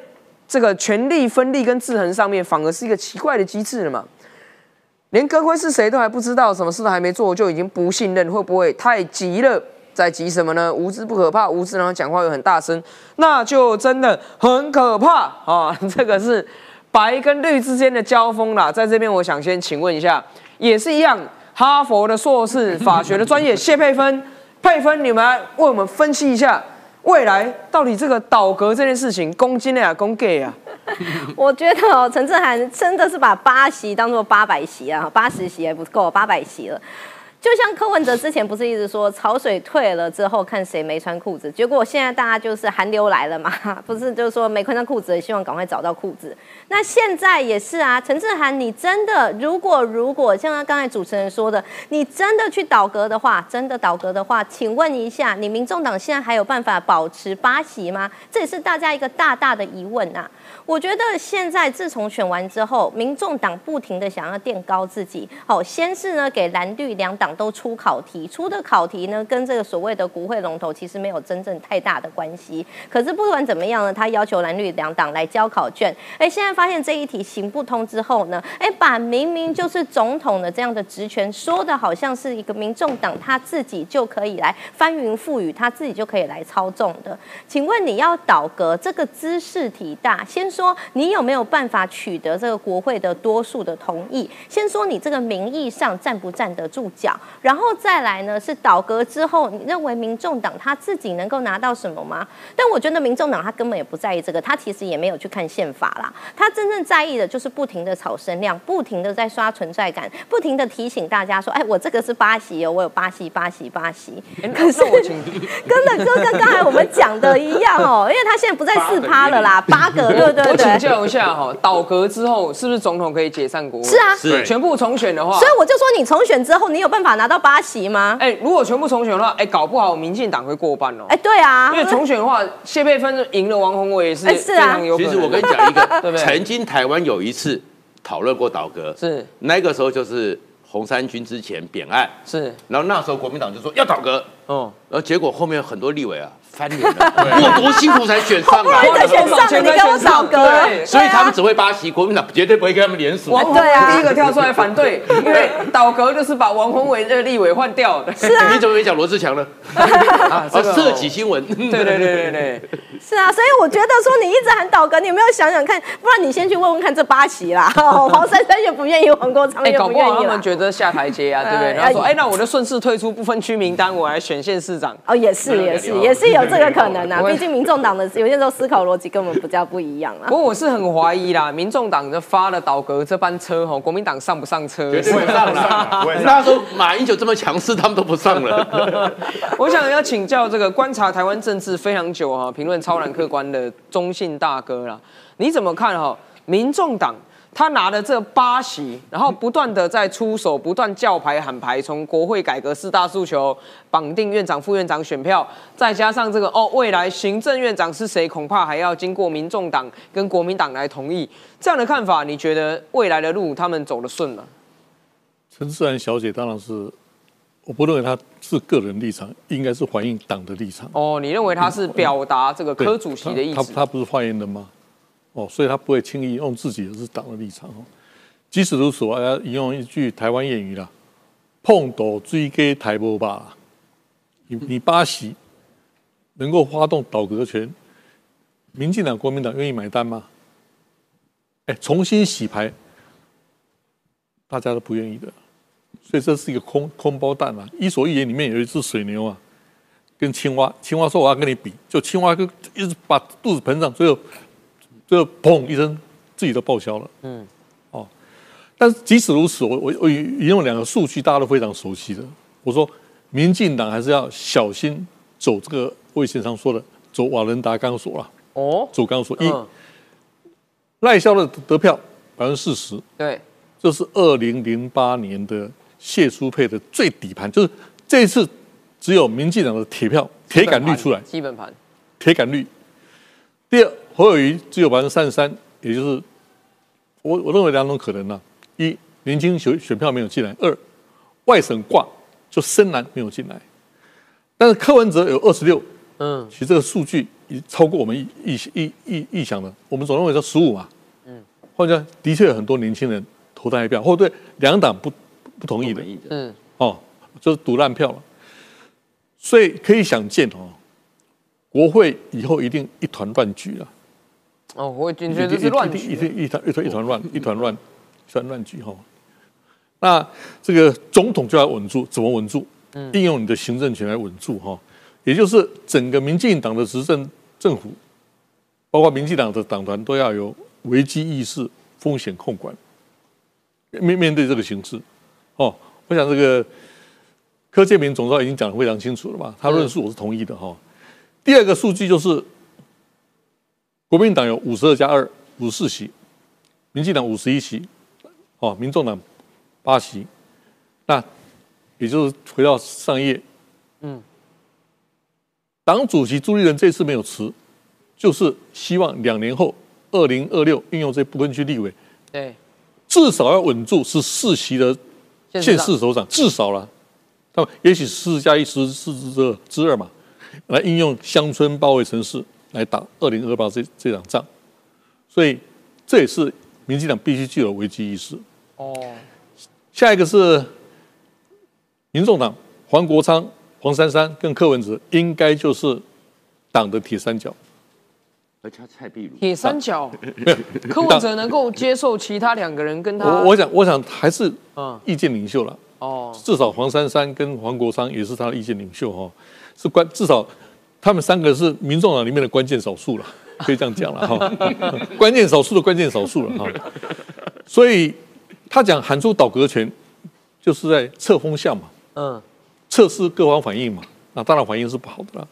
这个权力分立跟制衡上面，反而是一个奇怪的机制了嘛。连阁魁是谁都还不知道，什么事都还没做，就已经不信任，会不会太急了？在急什么呢？无知不可怕，无知然后讲话又很大声，那就真的很可怕啊！*laughs* 这个是白跟绿之间的交锋啦。在这边，我想先请问一下，也是一样，哈佛的硕士 *laughs* 法学的专业谢佩芬，佩芬，你们来为我们分析一下，未来到底这个倒阁这件事情，攻金啊，攻 gay 啊？*laughs* 我觉得哦，陈志涵真的是把八席当做八百席啊，八十席还不够，八百席了。就像柯文哲之前不是一直说潮水退了之后看谁没穿裤子，结果现在大家就是寒流来了嘛，*laughs* 不是就是说没穿上裤子，希望赶快找到裤子。那现在也是啊，陈志涵，你真的如果如果像刚才主持人说的，你真的去倒戈的话，真的倒戈的话，请问一下，你民众党现在还有办法保持八席吗？这也是大家一个大大的疑问啊。我觉得现在自从选完之后，民众党不停的想要垫高自己。好，先是呢给蓝绿两党都出考题，出的考题呢跟这个所谓的国会龙头其实没有真正太大的关系。可是不管怎么样呢，他要求蓝绿两党来交考卷。哎，现在发现这一题行不通之后呢，哎，把明明就是总统的这样的职权说的好像是一个民众党他自己就可以来翻云覆雨，他自己就可以来操纵的。请问你要倒戈，这个姿势体大，先。说你有没有办法取得这个国会的多数的同意？先说你这个名义上站不站得住脚，然后再来呢是倒戈之后，你认为民众党他自己能够拿到什么吗？但我觉得民众党他根本也不在意这个，他其实也没有去看宪法啦，他真正在意的就是不停的炒声量，不停的在刷存在感，不停的提醒大家说，哎，我这个是巴西哦，我有巴西巴西巴西。可是根本就跟刚才我们讲的一样哦，因为他现在不在四趴了啦，八个对不对？我请教一下哈，倒阁之后是不是总统可以解散国会？是啊，是全部重选的话，所以我就说你重选之后，你有办法拿到八席吗？哎，如果全部重选的话，哎，搞不好民进党会过半哦。哎，对啊，因为重选的话，谢佩芬赢了王宏伟也是非常有可能。其实我跟你讲一个，*laughs* 对不对？曾经台湾有一次讨论过倒阁，是那个时候就是红三军之前扁案，是，然后那时候国民党就说要倒阁，哦，然后结果后面很多立委啊。翻脸了，*laughs* 我多辛苦才选上啊！才选上，你给我倒阁，所以他们只会巴西，国民党绝对不会跟他们联署。王宏伟第一个跳出来反对，*laughs* 因为倒阁就是把王宏伟的立委换掉的。是啊，*laughs* 你怎么没讲罗志强呢？啊，涉及新闻。对对对对对，是啊，所以我觉得说你一直喊倒阁，你有没有想想看？不然你先去问问看这八席啦。黄珊珊也不愿意，黄国昌也不愿意。他们觉得下台阶啊，对不对？然后说，哎，那我就顺势退出不分区名单，我来选县市长。哦，也是也是也是有这个可能啊。*laughs* 毕竟民众党的有些时候思考逻辑根本不叫不一样啊。不过我是很怀疑啦，民众党就发了倒阁这班车吼，国民党上不上车？不会上了。那时候马英九这么强势，他们都不上了。*laughs* 我想要请教这个观察台湾政治非常久哈，评论超然客观的中信大哥啦，你怎么看哈？民众党？他拿了这八席，然后不断的在出手，不断叫牌喊牌，从国会改革四大诉求绑定院长、副院长选票，再加上这个哦，未来行政院长是谁，恐怕还要经过民众党跟国民党来同意。这样的看法，你觉得未来的路他们走得顺吗？陈思然小姐当然是，我不认为她是个人立场，应该是反映党的立场。哦，你认为她是表达这个科主席的意思？他他不是发言人吗？哦，所以他不会轻易用自己的是党的立场哦。即使如此，我要引用一句台湾谚语啦：“碰斗追给台波吧。”你你巴西能够发动倒阁权，民进党、国民党愿意买单吗？哎，重新洗牌，大家都不愿意的。所以这是一个空空包弹啊！《伊索寓言》里面有一只水牛啊，跟青蛙，青蛙说：“我要跟你比。”就青蛙就一直把肚子膨胀，最后。就砰一声，自己都报销了。嗯，哦，但是即使如此，我我我引用两个数据，大家都非常熟悉的。我说，民进党还是要小心走这个魏先生说的，走瓦伦达钢索了。哦，走钢索一，赖萧的得票百分之四十。对，这是二零零八年的谢淑佩的最底盘，就是这一次只有民进党的铁票铁杆率出来，基本盘铁杆率。第二。侯友谊只有百分之三十三，也就是我我认为两种可能呢：一年轻选选票没有进来；二外省挂就深蓝没有进来。但是柯文哲有二十六，嗯，其实这个数据已超过我们预预预预想的。我们总认为说十五嘛，嗯，或者的确有很多年轻人投他一票，或对两党不不同意的，嗯，哦，就是赌烂票了。所以可以想见哦，国会以后一定一团乱局了。哦，我进去就是乱局，一定一团一团一团乱，一团乱，一团乱局哈。那这个总统就要稳住，怎么稳住？嗯，应用你的行政权来稳住哈。也就是整个民进党的执政政府，包括民进党的党团都要有危机意识、风险控管。面面对这个形势，哦，我想这个柯建明总召已经讲的非常清楚了嘛，他论述我是同意的哈。第二个数据就是，国民党有五十二加二，五十四席，民进党五十一席，哦，民众党八席，那也就是回到上一页，嗯，党主席朱立伦这次没有辞，就是希望两年后二零二六运用这部分区立委，对。至少要稳住是四席的县市首长，至少了，他们也许四加一十四之二之二嘛，来应用乡村包围城市来打二零二八这这场仗，所以这也是民进党必须具有危机意识。哦，下一个是民众党黄国昌、黄珊珊跟柯文哲，应该就是党的铁三角。而且蔡壁如。铁三角，*laughs* 柯文哲能够接受其他两个人跟他，我我想我想还是嗯。意见领袖了哦，至少黄珊珊跟黄国昌也是他的意见领袖哈，是关至少他们三个是民众党里面的关键少数了，*laughs* 可以这样讲了哈，*laughs* 关键少数的关键少数了哈，所以他讲喊出倒阁权，就是在测风向嘛，嗯，测试各方反应嘛，那当然反应是不好的啦。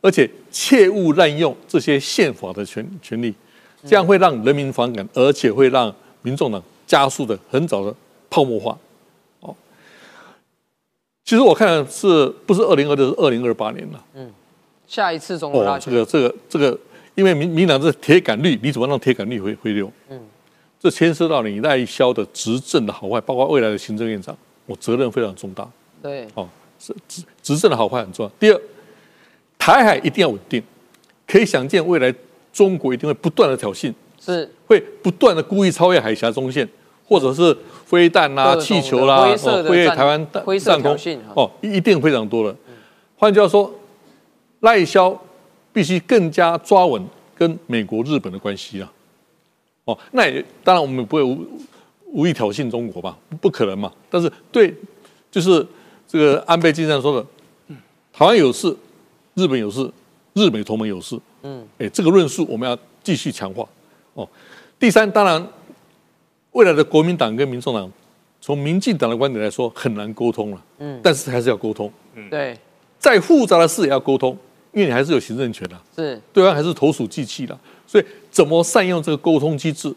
而且切勿滥用这些宪法的权权利，这样会让人民反感，而且会让民众党加速的很早的泡沫化。哦，其实我看的是不是二零二六是二零二八年了？嗯，下一次总统大选，这个这个这个，因为民民党这铁杆率，你怎么让铁杆率回回流？嗯，这牵涉到你赖萧的执政的好坏，包括未来的行政院长，我责任非常重大。对，哦，是执执政的好坏很重要。第二。台海一定要稳定，可以想见，未来中国一定会不断的挑衅，是会不断的故意超越海峡中线，或者是飞弹啦、气球啦，飞越台湾上空，哦，一定非常多了。换句话说，赖萧必须更加抓稳跟美国、日本的关系啊。哦，那也当然我们不会无无意挑衅中国吧？不可能嘛。但是对，就是这个安倍晋三说的，台湾有事。日本有事，日美同盟有事，嗯，哎，这个论述我们要继续强化哦。第三，当然，未来的国民党跟民众党，从民进党的观点来说很难沟通了，嗯，但是还是要沟通，嗯，对，再复杂的事也要沟通，因为你还是有行政权的，是，对方还是投鼠忌器的，所以怎么善用这个沟通机制，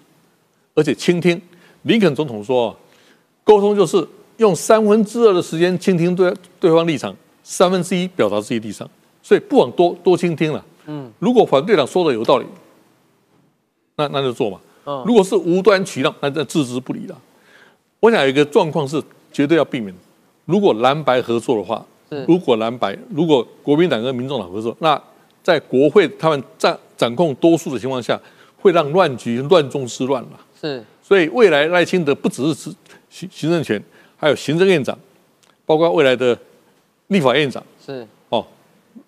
而且倾听，林肯总统说，沟通就是用三分之二的时间倾听对对方立场，三分之一表达自己立场。所以不枉多多倾听了。嗯，如果反对党说的有道理，那那就做嘛。嗯，如果是无端取让，那那置之不理了。我想有一个状况是绝对要避免：如果蓝白合作的话，如果蓝白，如果国民党跟民众党合作，那在国会他们占掌控多数的情况下，会让乱局乱中之乱了。是，所以未来赖清德不只是行行政权，还有行政院长，包括未来的立法院长。是。哦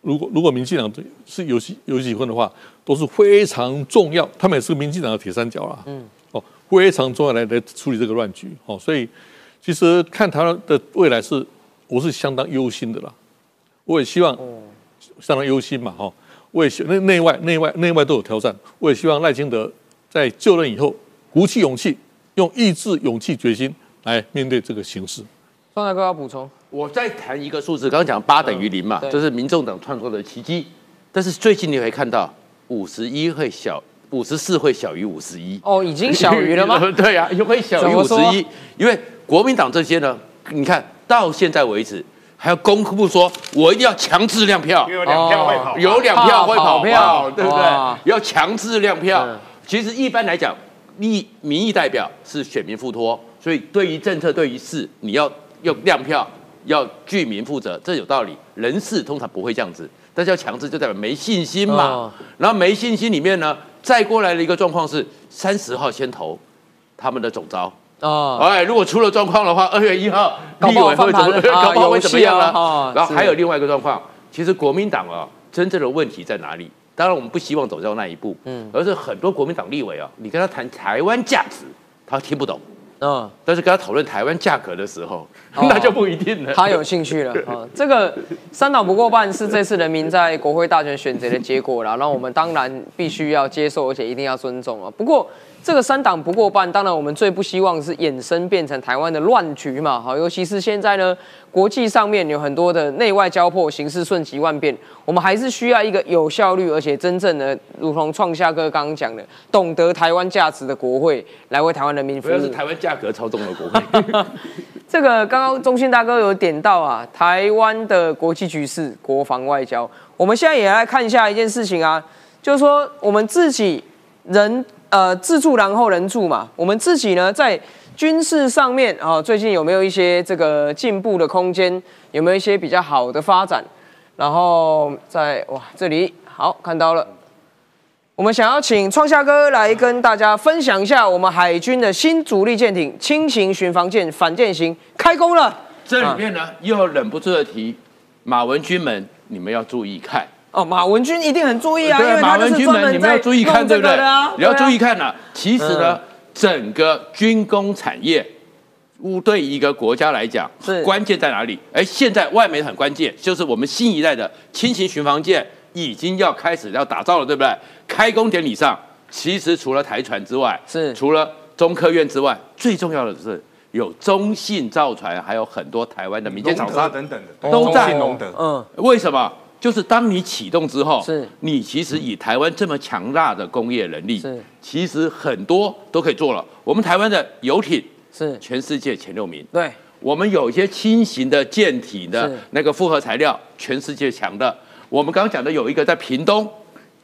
如果如果民进党是有几有几分的话，都是非常重要。他们也是民进党的铁三角啦。嗯，哦，非常重要来来处理这个乱局。哦，所以其实看他的未来是，我是相当忧心的啦。我也希望相当忧心嘛。哈，我也希内内外内外内外都有挑战。我也希望赖清德在就任以后鼓起勇气，用意志、勇气、决心来面对这个形势。方大哥要补充。我再谈一个数字，刚刚讲八等于零嘛，这是民众党创造的奇迹。但是最近你会看到五十一会小，五十四会小于五十一。哦，已经小于了吗？*laughs* 对呀，又会小于五十一。因为国民党这些呢，你看到现在为止还要公布说，我一定要强制亮票，有两票会跑，有两票会跑票，对不对？要强制亮票。其实一般来讲，民民意代表是选民付托，所以对于政策、对于事，你要用亮票。要居民负责，这有道理。人事通常不会这样子，但是要强制就代表没信心嘛。然后没信心里面呢，再过来的一个状况是三十号先投他们的总招，哦，哎，如果出了状况的话，二月一号立委会怎么 *laughs* 搞不好会怎么样呢？啊、然后还有另外一个状况，其实国民党啊，真正的问题在哪里？当然我们不希望走到那一步，嗯，而是很多国民党立委啊，你跟他谈台湾价值，他听不懂。嗯，但是跟他讨论台湾价格的时候，*laughs* 那就不一定了。他有兴趣了 *laughs* 啊。这个三党不过半是这次人民在国会大选选择的结果啦，那我们当然必须要接受，而且一定要尊重啊。不过这个三党不过半，当然我们最不希望是衍生变成台湾的乱局嘛。好，尤其是现在呢，国际上面有很多的内外交迫，形势瞬息万变，我们还是需要一个有效率而且真正的，如同创夏哥刚刚讲的，懂得台湾价值的国会来为台湾人民服务。是台湾价格操纵了国会。*laughs* 这个刚刚中信大哥有点到啊，台湾的国际局势、国防外交，我们现在也来看一下一件事情啊，就是说我们自己人呃自助然后人助嘛，我们自己呢在军事上面啊，最近有没有一些这个进步的空间？有没有一些比较好的发展？然后在哇这里好看到了。我们想要请创夏哥来跟大家分享一下我们海军的新主力舰艇轻型巡防舰反舰型开工了。这里面呢，又忍不住的提马文军们，你们要注意看哦。马文君一定很注意啊，对，马文君们你们要注意看，对不对？你要注意看啊。其实呢，整个军工产业，对一个国家来讲，是关键在哪里？哎，现在外媒很关键，就是我们新一代的轻型巡防舰。已经要开始要打造了，对不对？开工典礼上，其实除了台船之外，是除了中科院之外，最重要的是有中信造船，还有很多台湾的民间厂商等等的都在。龙德，嗯，为什么？就是当你启动之后，是。你其实以台湾这么强大的工业能力，是。其实很多都可以做了。我们台湾的游艇是。全世界前六名，对，我们有一些轻型的舰体的那个复合材料，全世界强的。我们刚刚讲的有一个在屏东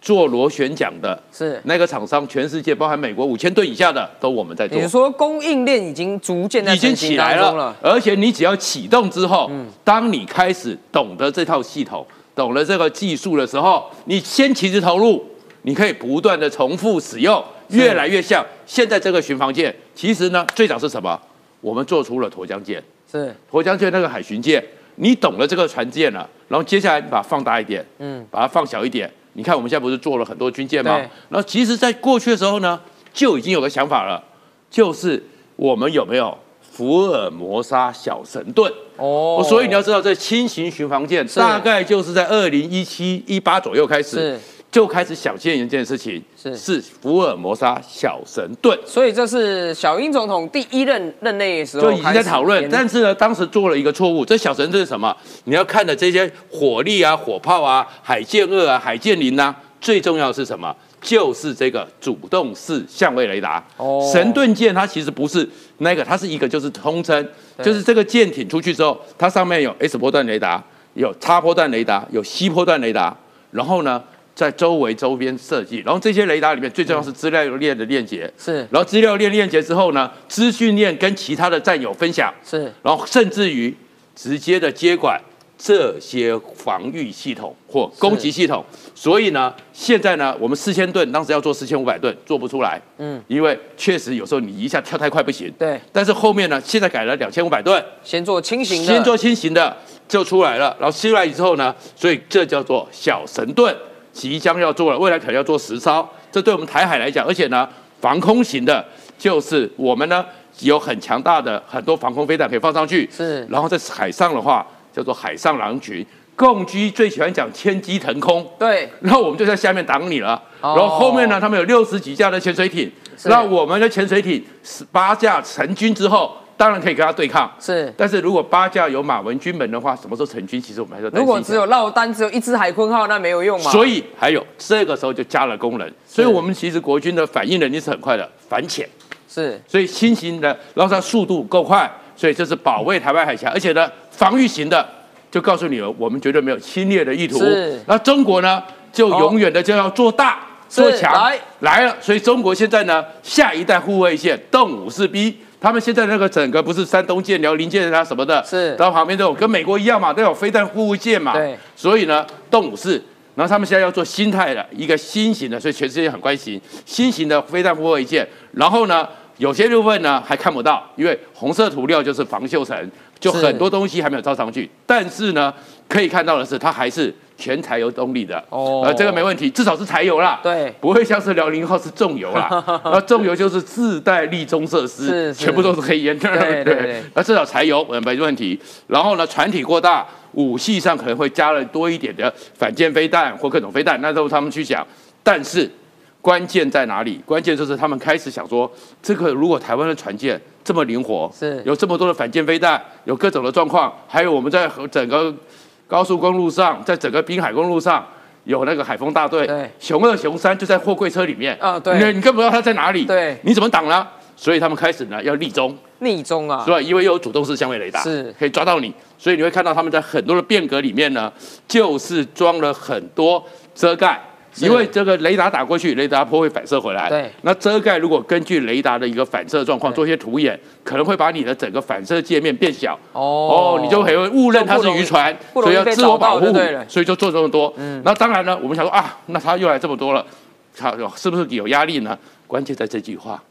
做螺旋桨的，是。那个厂商，全世界包含美国五千吨以下的都我们在做。你说供应链已经逐渐已经起来了，而且你只要启动之后，当你开始懂得这套系统，懂了这个技术的时候，你先起始投入，你可以不断的重复使用，越来越像现在这个巡防舰。其实呢，最早是什么？我们做出了沱江舰，是沱江舰那个海巡舰。你懂了这个船舰了，然后接下来你把它放大一点，嗯，把它放小一点。你看我们现在不是做了很多军舰吗？然后其实，在过去的时候呢，就已经有个想法了，就是我们有没有福尔摩沙小神盾？哦，所以你要知道，这轻型巡防舰大概就是在二零一七一八左右开始。就开始想见一件事情，是是福尔摩沙小神盾，所以这是小英总统第一任任内的时候就已经在讨论。但是呢，当时做了一个错误，这小神盾是什么？你要看的这些火力啊、火炮啊、海剑二啊、海剑零啊，最重要的是什么？就是这个主动式相位雷达。哦，神盾舰它其实不是那个，它是一个就是通称，就是这个舰艇出去之后，它上面有 S 波段雷达，有叉波段雷达，有 C 波段雷达，然后呢？在周围周边设计，然后这些雷达里面最重要是资料链的链接，是，然后资料链链接之后呢，资讯链跟其他的战友分享，是，然后甚至于直接的接管这些防御系统或攻击系统，所以呢，现在呢，我们四千吨当时要做四千五百吨做不出来，嗯，因为确实有时候你一下跳太快不行，对，但是后面呢，现在改了两千五百吨，先做轻型的，先做轻型的就出来了，然后出来之后呢，所以这叫做小神盾。即将要做了，未来可能要做实操，这对我们台海来讲，而且呢，防空型的，就是我们呢有很强大的很多防空飞弹可以放上去，是。然后在海上的话，叫做海上狼群，共机最喜欢讲千机腾空，对。*laughs* 然后我们就在下面挡你了，然后后面呢，他们有六十几架的潜水艇，那我们的潜水艇十八架成军之后。当然可以跟他对抗，是。但是如果八架有马文军门的话，什么时候成军？其实我们还是如果只有落单，只有一支海鲲号，那没有用嘛。所以还有这个时候就加了功能，所以我们其实国军的反应能力是很快的，反潜是。所以新型的，然后它速度够快，所以这是保卫台湾海峡，而且呢，防御型的就告诉你了，我们绝对没有侵略的意图。是。那中国呢，就永远的就要做大做强来来了，所以中国现在呢，下一代护卫舰动武士 B。他们现在那个整个不是山东舰、辽宁舰啊什么的，是，然后旁边都有跟美国一样嘛，都有飞弹护卫舰嘛，对，所以呢，动武士，然后他们现在要做新态的一个新型的，所以全世界很关心新型的飞弹护卫舰，然后呢，有些部分呢还看不到，因为红色涂料就是防锈层，就很多东西还没有罩上去。但是呢，可以看到的是，它还是全柴油动力的，哦呃，这个没问题，至少是柴油啦，对不会像是辽宁号是重油啦，那重油就是自带立中设施，是是全部都是黑烟，对对对那至少柴油呃没问题。然后呢，船体过大，武器上可能会加了多一点的反舰飞弹或各种飞弹，那都是他们去想。但是关键在哪里？关键就是他们开始想说，这个如果台湾的船舰这么灵活，是有这么多的反舰飞弹，有各种的状况，还有我们在整个高速公路上，在整个滨海公路上。有那个海风大队对，熊二、熊三就在货柜车里面啊对你你根本不知道他在哪里，对你怎么挡呢？所以他们开始呢要立中，立中啊是，吧？因为有主动式相位雷达，是可以抓到你，所以你会看到他们在很多的变革里面呢，就是装了很多遮盖。是因为这个雷达打过去，雷达波会反射回来。对那遮盖如果根据雷达的一个反射状况做一些图演，可能会把你的整个反射界面变小。哦哦，你就会误认它是渔船，所以要自我保护对，所以就做这么多。嗯，那当然呢，我们想说啊，那他又来这么多了，他是不是有压力呢？关键在这句话，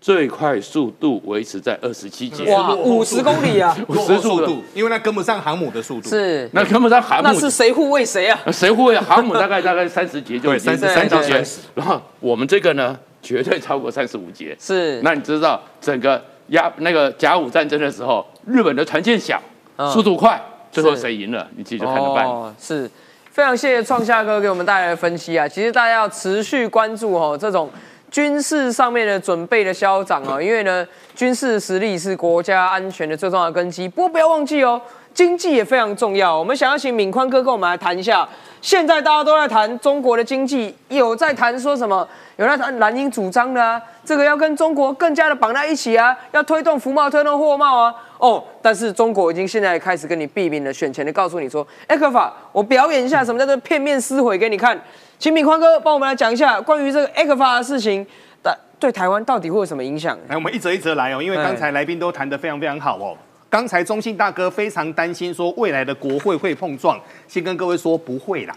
最快速度维持在二十七节。哇，五十公里啊，*laughs* 五十速速度，因为那跟不上航母的速度。是，那跟不上航母那是谁护卫谁啊？*laughs* 谁护卫航母大概大概三十节就已经 *laughs* 对33到节节，然后我们这个呢绝对超过三十五节。是，那你知道整个亚那个甲午战争的时候，日本的船舰小，嗯速度快，最后谁赢了？你自己就看着办。哦，是非常谢谢创夏哥给我们带来的分析啊。其实大家要持续关注哦，这种军事上面的准备的消长啊，因为呢，军事实力是国家安全的最重要的根基。不过不要忘记哦，经济也非常重要。我们想要请敏宽哥跟我们来谈一下，现在大家都在谈中国的经济，有在谈说什么？有在谈蓝鹰主张的啊，这个要跟中国更加的绑在一起啊，要推动服贸，推动货贸啊。哦，但是中国已经现在开始跟你避免了，选前的告诉你说，哎，可法，我表演一下什么叫做片面撕毁给你看。请敏宽哥帮我们来讲一下关于这个 e 克法的事情，对对台湾到底会有什么影响？来，我们一则一则来哦，因为刚才来宾都谈得非常非常好哦。刚才中信大哥非常担心说未来的国会会碰撞，先跟各位说不会啦。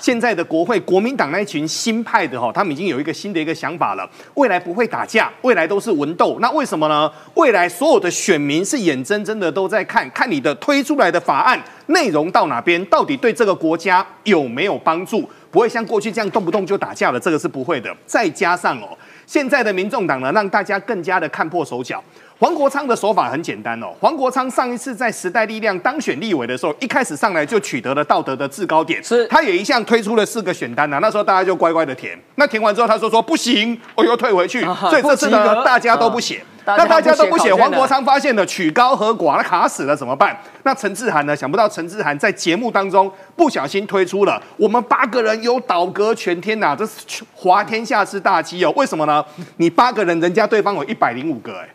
现在的国会，国民党那一群新派的哈，他们已经有一个新的一个想法了，未来不会打架，未来都是文斗。那为什么呢？未来所有的选民是眼睁睁的都在看，看你的推出来的法案内容到哪边，到底对这个国家有没有帮助？不会像过去这样动不动就打架了，这个是不会的。再加上哦，现在的民众党呢，让大家更加的看破手脚。黄国昌的手法很简单哦，黄国昌上一次在时代力量当选立委的时候，一开始上来就取得了道德的制高点，是。他也一向推出了四个选单呐、那时候大家就乖乖的填，那填完之后他说说不行，我又退回去，啊所以这次呢大家都不写。那大家都不写，黄国昌发现了曲高和寡，那卡死了怎么办？那陈志涵呢？想不到陈志涵在节目当中不小心推出了我们八个人有倒戈全天呐、这是滑天下之大稽哦。为什么呢？你八个人，人家对方有一百零五个哎。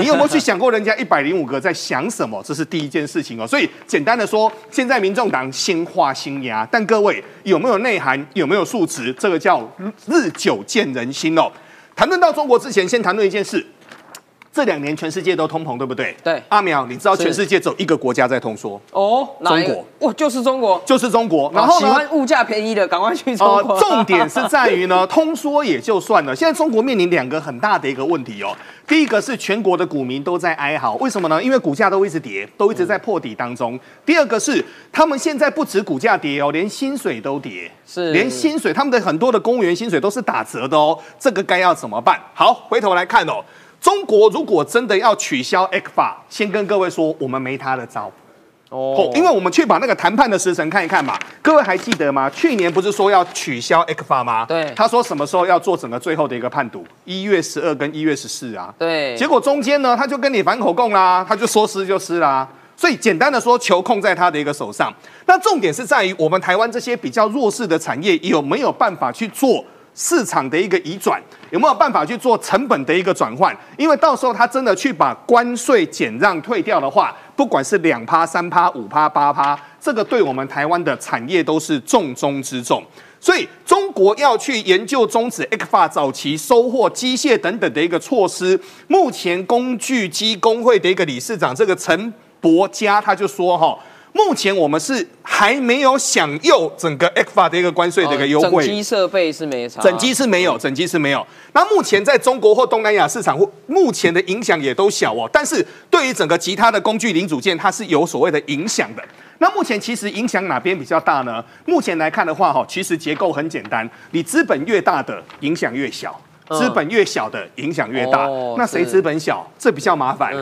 你有没有去想过人家一百零五个在想什么？这是第一件事情哦。所以简单的说，现在民众党先画新牙，但各位有没有内涵，有没有素质，这个叫日久见人心哦。谈论到中国之前，先谈论一件事。这两年全世界都通膨，对不对？对阿苗，你知道全世界只有一个国家在通缩，哦，中哇，就是中国。就是中国。然后喜呢？欢物价便宜的，赶快去中国。呃，重点是在于呢，*laughs* 通缩也就算了，现在中国面临两个很大的一个问题哦。第一个是全国的股民都在哀嚎，为什么呢？因为股价都一直跌，都一直在破底当中。第二个是他们现在不止股价跌哦，连薪水都跌，是连薪水，他们的很多的公务员薪水都是打折的哦。这个该要怎么办？好，回头来看哦。中国如果真的要取消 e c f a 先跟各位说，我们没他的招。哦，因为我们去把那个谈判的时辰看一看嘛，各位还记得吗？去年不是说要取消 e c f a 吗？对他说什么时候要做整个最后的一个判读？一月十二跟一月十四啊。对，结果中间呢，他就跟你反口供啦，他就说撕就撕啦。所以简单的说，球控在他的一个手上。那重点是在于我们台湾这些比较弱势的产业有没有办法去做市场的一个移转，有没有办法去做成本的一个转换？因为到时候他真的去把关税减让退掉的话，不管是两趴、三趴、五趴、八趴，这个对我们台湾的产业都是重中之重。所以中国要去研究终止 e c f a 早期收获机械等等的一个措施。目前工具机工会的一个理事长这个陈伯嘉他就说哈。目前我们是还没有享用整个 ECFA 的一个关税的一个优惠，整机设备是没差，整机是没有，整机是没有。那目前在中国或东南亚市场，或目前的影响也都小哦。但是对于整个其他的工具零组件，它是有所谓的影响的。那目前其实影响哪边比较大呢？目前来看的话，哈，其实结构很简单，你资本越大的影响越小，资本越小的影响越大。那谁资本小？这比较麻烦。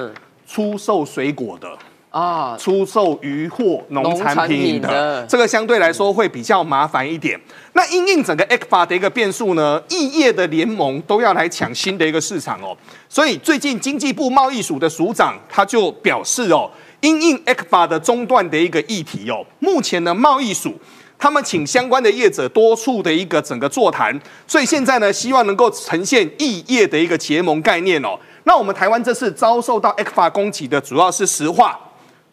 出售水果的。啊，出售渔获、农产品的这个相对来说会比较麻烦一点。那因应整个 e c f a 的一个变数呢，异业的联盟都要来抢新的一个市场哦。所以最近经济部贸易署的署长他就表示哦，因应 e c f a 的中断的一个议题哦，目前的贸易署他们请相关的业者多处的一个整个座谈，所以现在呢，希望能够呈现异业的一个结盟概念哦。那我们台湾这次遭受到 e c f a 攻击的主要是石化。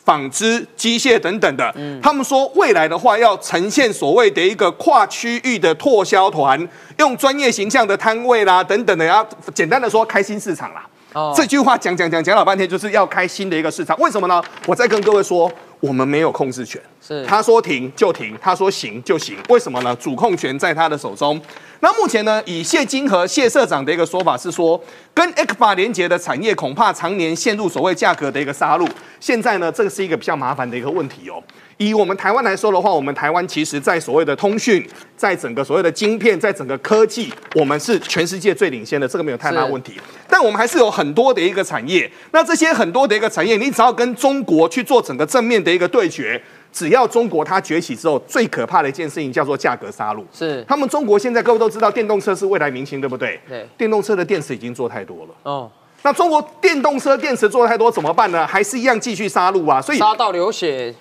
纺织、机械等等的，他们说未来的话要呈现所谓的一个跨区域的拓销团，用专业形象的摊位啦等等的，要简单的说开心市场啦。这句话讲讲讲讲老半天，就是要开新的一个市场。为什么呢？我再跟各位说，我们没有控制权，是他说停就停，他说行就行。为什么呢？主控权在他的手中。那目前呢，以谢金和谢社长的一个说法是说，跟 e q f a 连接的产业恐怕常年陷入所谓价格的一个杀戮。现在呢，这个是一个比较麻烦的一个问题哦。以我们台湾来说的话，我们台湾其实在所谓的通讯，在整个所谓的晶片，在整个科技，我们是全世界最领先的，这个没有太大问题。但我们还是有很多的一个产业，那这些很多的一个产业，你只要跟中国去做整个正面的一个对决。只要中国它崛起之后，最可怕的一件事情叫做价格杀戮。是，他们中国现在各位都知道，电动车是未来明星，对不对？对。电动车的电池已经做太多了。哦。那中国电动车电池做太多怎么办呢？还是一样继续杀戮啊？所以杀到流血，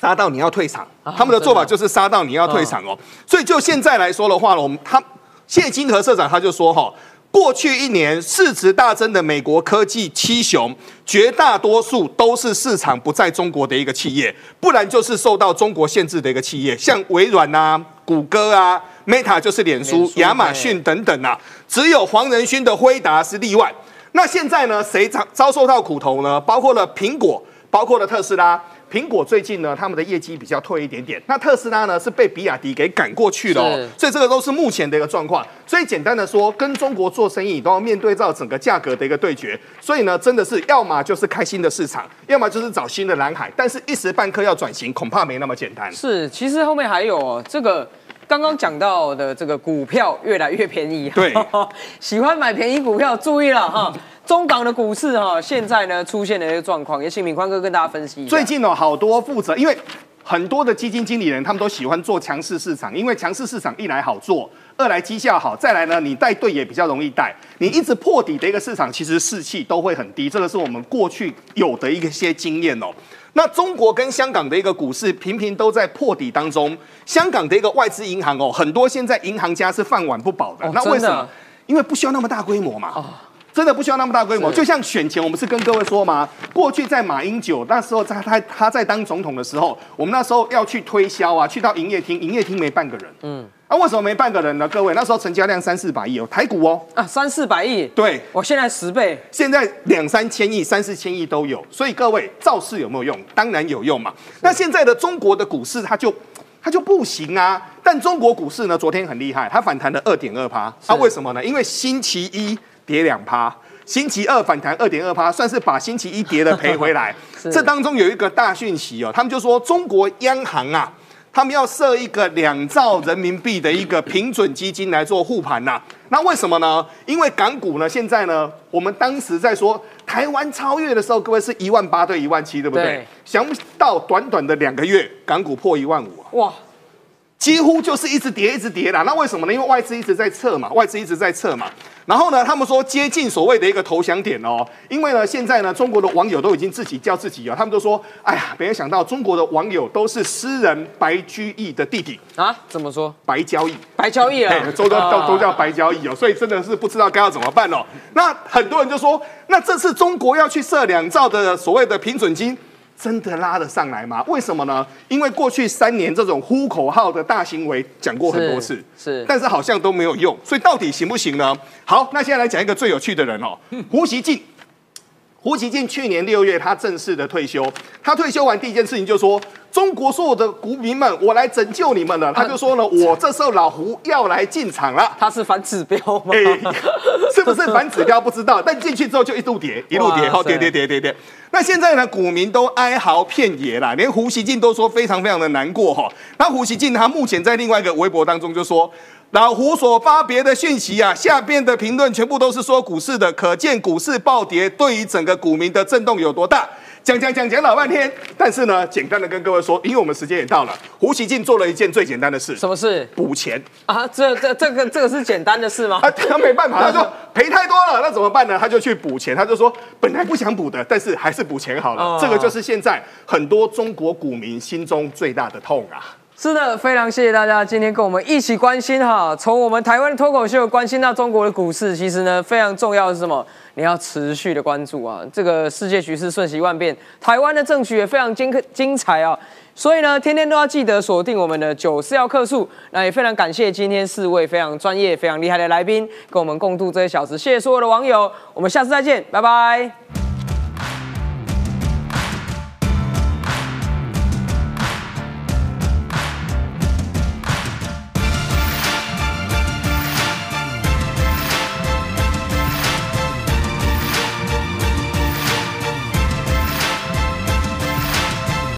杀到你要退场。他们的做法就是杀到你要退场哦。所以就现在来说的话呢，我们他谢金河社长他就说哈。过去一年市值大增的美国科技七雄，绝大多数都是市场不在中国的一个企业，不然就是受到中国限制的一个企业，像微软啊、谷歌啊、Meta 就是脸书、亚马逊等等啊，只有黄仁勋的辉达是例外。那现在呢，谁遭遭受到苦头呢？包括了苹果，包括了特斯拉。苹果最近呢，他们的业绩比较退一点点。那特斯拉呢，是被比亚迪给赶过去了，所以这个都是目前的一个状况。所以简单的说，跟中国做生意都要面对到整个价格的一个对决。所以呢，真的是要么就是开新的市场，要么就是找新的蓝海。但是一时半刻要转型，恐怕没那么简单。是，其实后面还有哦这个刚刚讲到的这个股票越来越便宜。对，*laughs* 喜欢买便宜股票，注意了哈。中港的股市哈，现在呢出现了一个状况，也请敏宽哥跟大家分析一下。最近呢，好多负责，因为很多的基金经理人，他们都喜欢做强势市场，因为强势市场一来好做，二来绩效好，再来呢，你带队也比较容易带。你一直破底的一个市场，其实士气都会很低，这个是我们过去有的一些经验哦。那中国跟香港的一个股市频频都在破底当中，香港的一个外资银行哦，很多现在银行家是饭碗不保的。那为什么？因为不需要那么大规模嘛。真的不需要那么大规模，就像选前，我们是跟各位说嘛，过去在马英九那时候，在他他在当总统的时候，我们那时候要去推销啊，去到营业厅，营业厅没半个人。嗯，啊，为什么没半个人呢？各位，那时候成交量三四百亿哦，台股哦，啊，三四百亿，对，我现在十倍，现在两三千亿、三四千亿都有，所以各位造势有没有用？当然有用嘛。那现在的中国的股市，它就它就不行啊。但中国股市呢，昨天很厉害，它反弹了二点二趴，啊，为什么呢？因为星期一。跌两趴，星期二反弹二点二趴，算是把星期一跌的赔回来。*laughs* 这当中有一个大讯息哦，他们就说中国央行啊，他们要设一个两兆人民币的一个平准基金来做护盘呐。那为什么呢？因为港股呢，现在呢，我们当时在说台湾超越的时候，各位是一万八对一万七，对不对？想不到短短的两个月，港股破一万五啊！哇！几乎就是一直跌，一直跌啦。那为什么呢？因为外资一直在撤嘛，外资一直在撤嘛。然后呢，他们说接近所谓的一个投降点哦。因为呢，现在呢，中国的网友都已经自己叫自己哦，他们都说，哎呀，没有想到中国的网友都是诗人白居易的弟弟啊？怎么说？白交易，白交易啊，都都都叫白交易哦。所以真的是不知道该要怎么办哦。那很多人就说，那这次中国要去设两兆的所谓的平准金。真的拉得上来吗？为什么呢？因为过去三年这种呼口号的大行为讲过很多次，是，但是好像都没有用，所以到底行不行呢？好，那现在来讲一个最有趣的人哦，*laughs* 胡锡进。胡锡进去年六月他正式的退休，他退休完第一件事情就说，中国所有的股民们，我来拯救你们了。他就说呢，我这时候老胡要来进场了。他是反指标吗？*laughs* 是不是反指标不知道，但进去之后就一路跌，一路跌，好跌跌跌跌跌。那现在呢，股民都哀嚎遍野啦，连胡锡进都说非常非常的难过哈。那胡锡进他目前在另外一个微博当中就说。老胡所发别的讯息啊，下边的评论全部都是说股市的，可见股市暴跌对于整个股民的震动有多大。讲讲讲讲老半天，但是呢，简单的跟各位说，因为我们时间也到了，胡锡进做了一件最简单的事，什么事？补钱啊？这这这个这个是简单的事吗？*laughs* 啊，他没办法，*laughs* 他说赔太多了，那怎么办呢？他就去补钱，他就说本来不想补的，但是还是补钱好了。这个就是现在很多中国股民心中最大的痛啊。是的，非常谢谢大家今天跟我们一起关心哈，从我们台湾的脱口秀关心到中国的股市，其实呢非常重要的是什么？你要持续的关注啊，这个世界局势瞬息万变，台湾的政局也非常精精彩啊，所以呢天天都要记得锁定我们的九四要客数。那也非常感谢今天四位非常专业、非常厉害的来宾跟我们共度这些小时，谢谢所有的网友，我们下次再见，拜拜。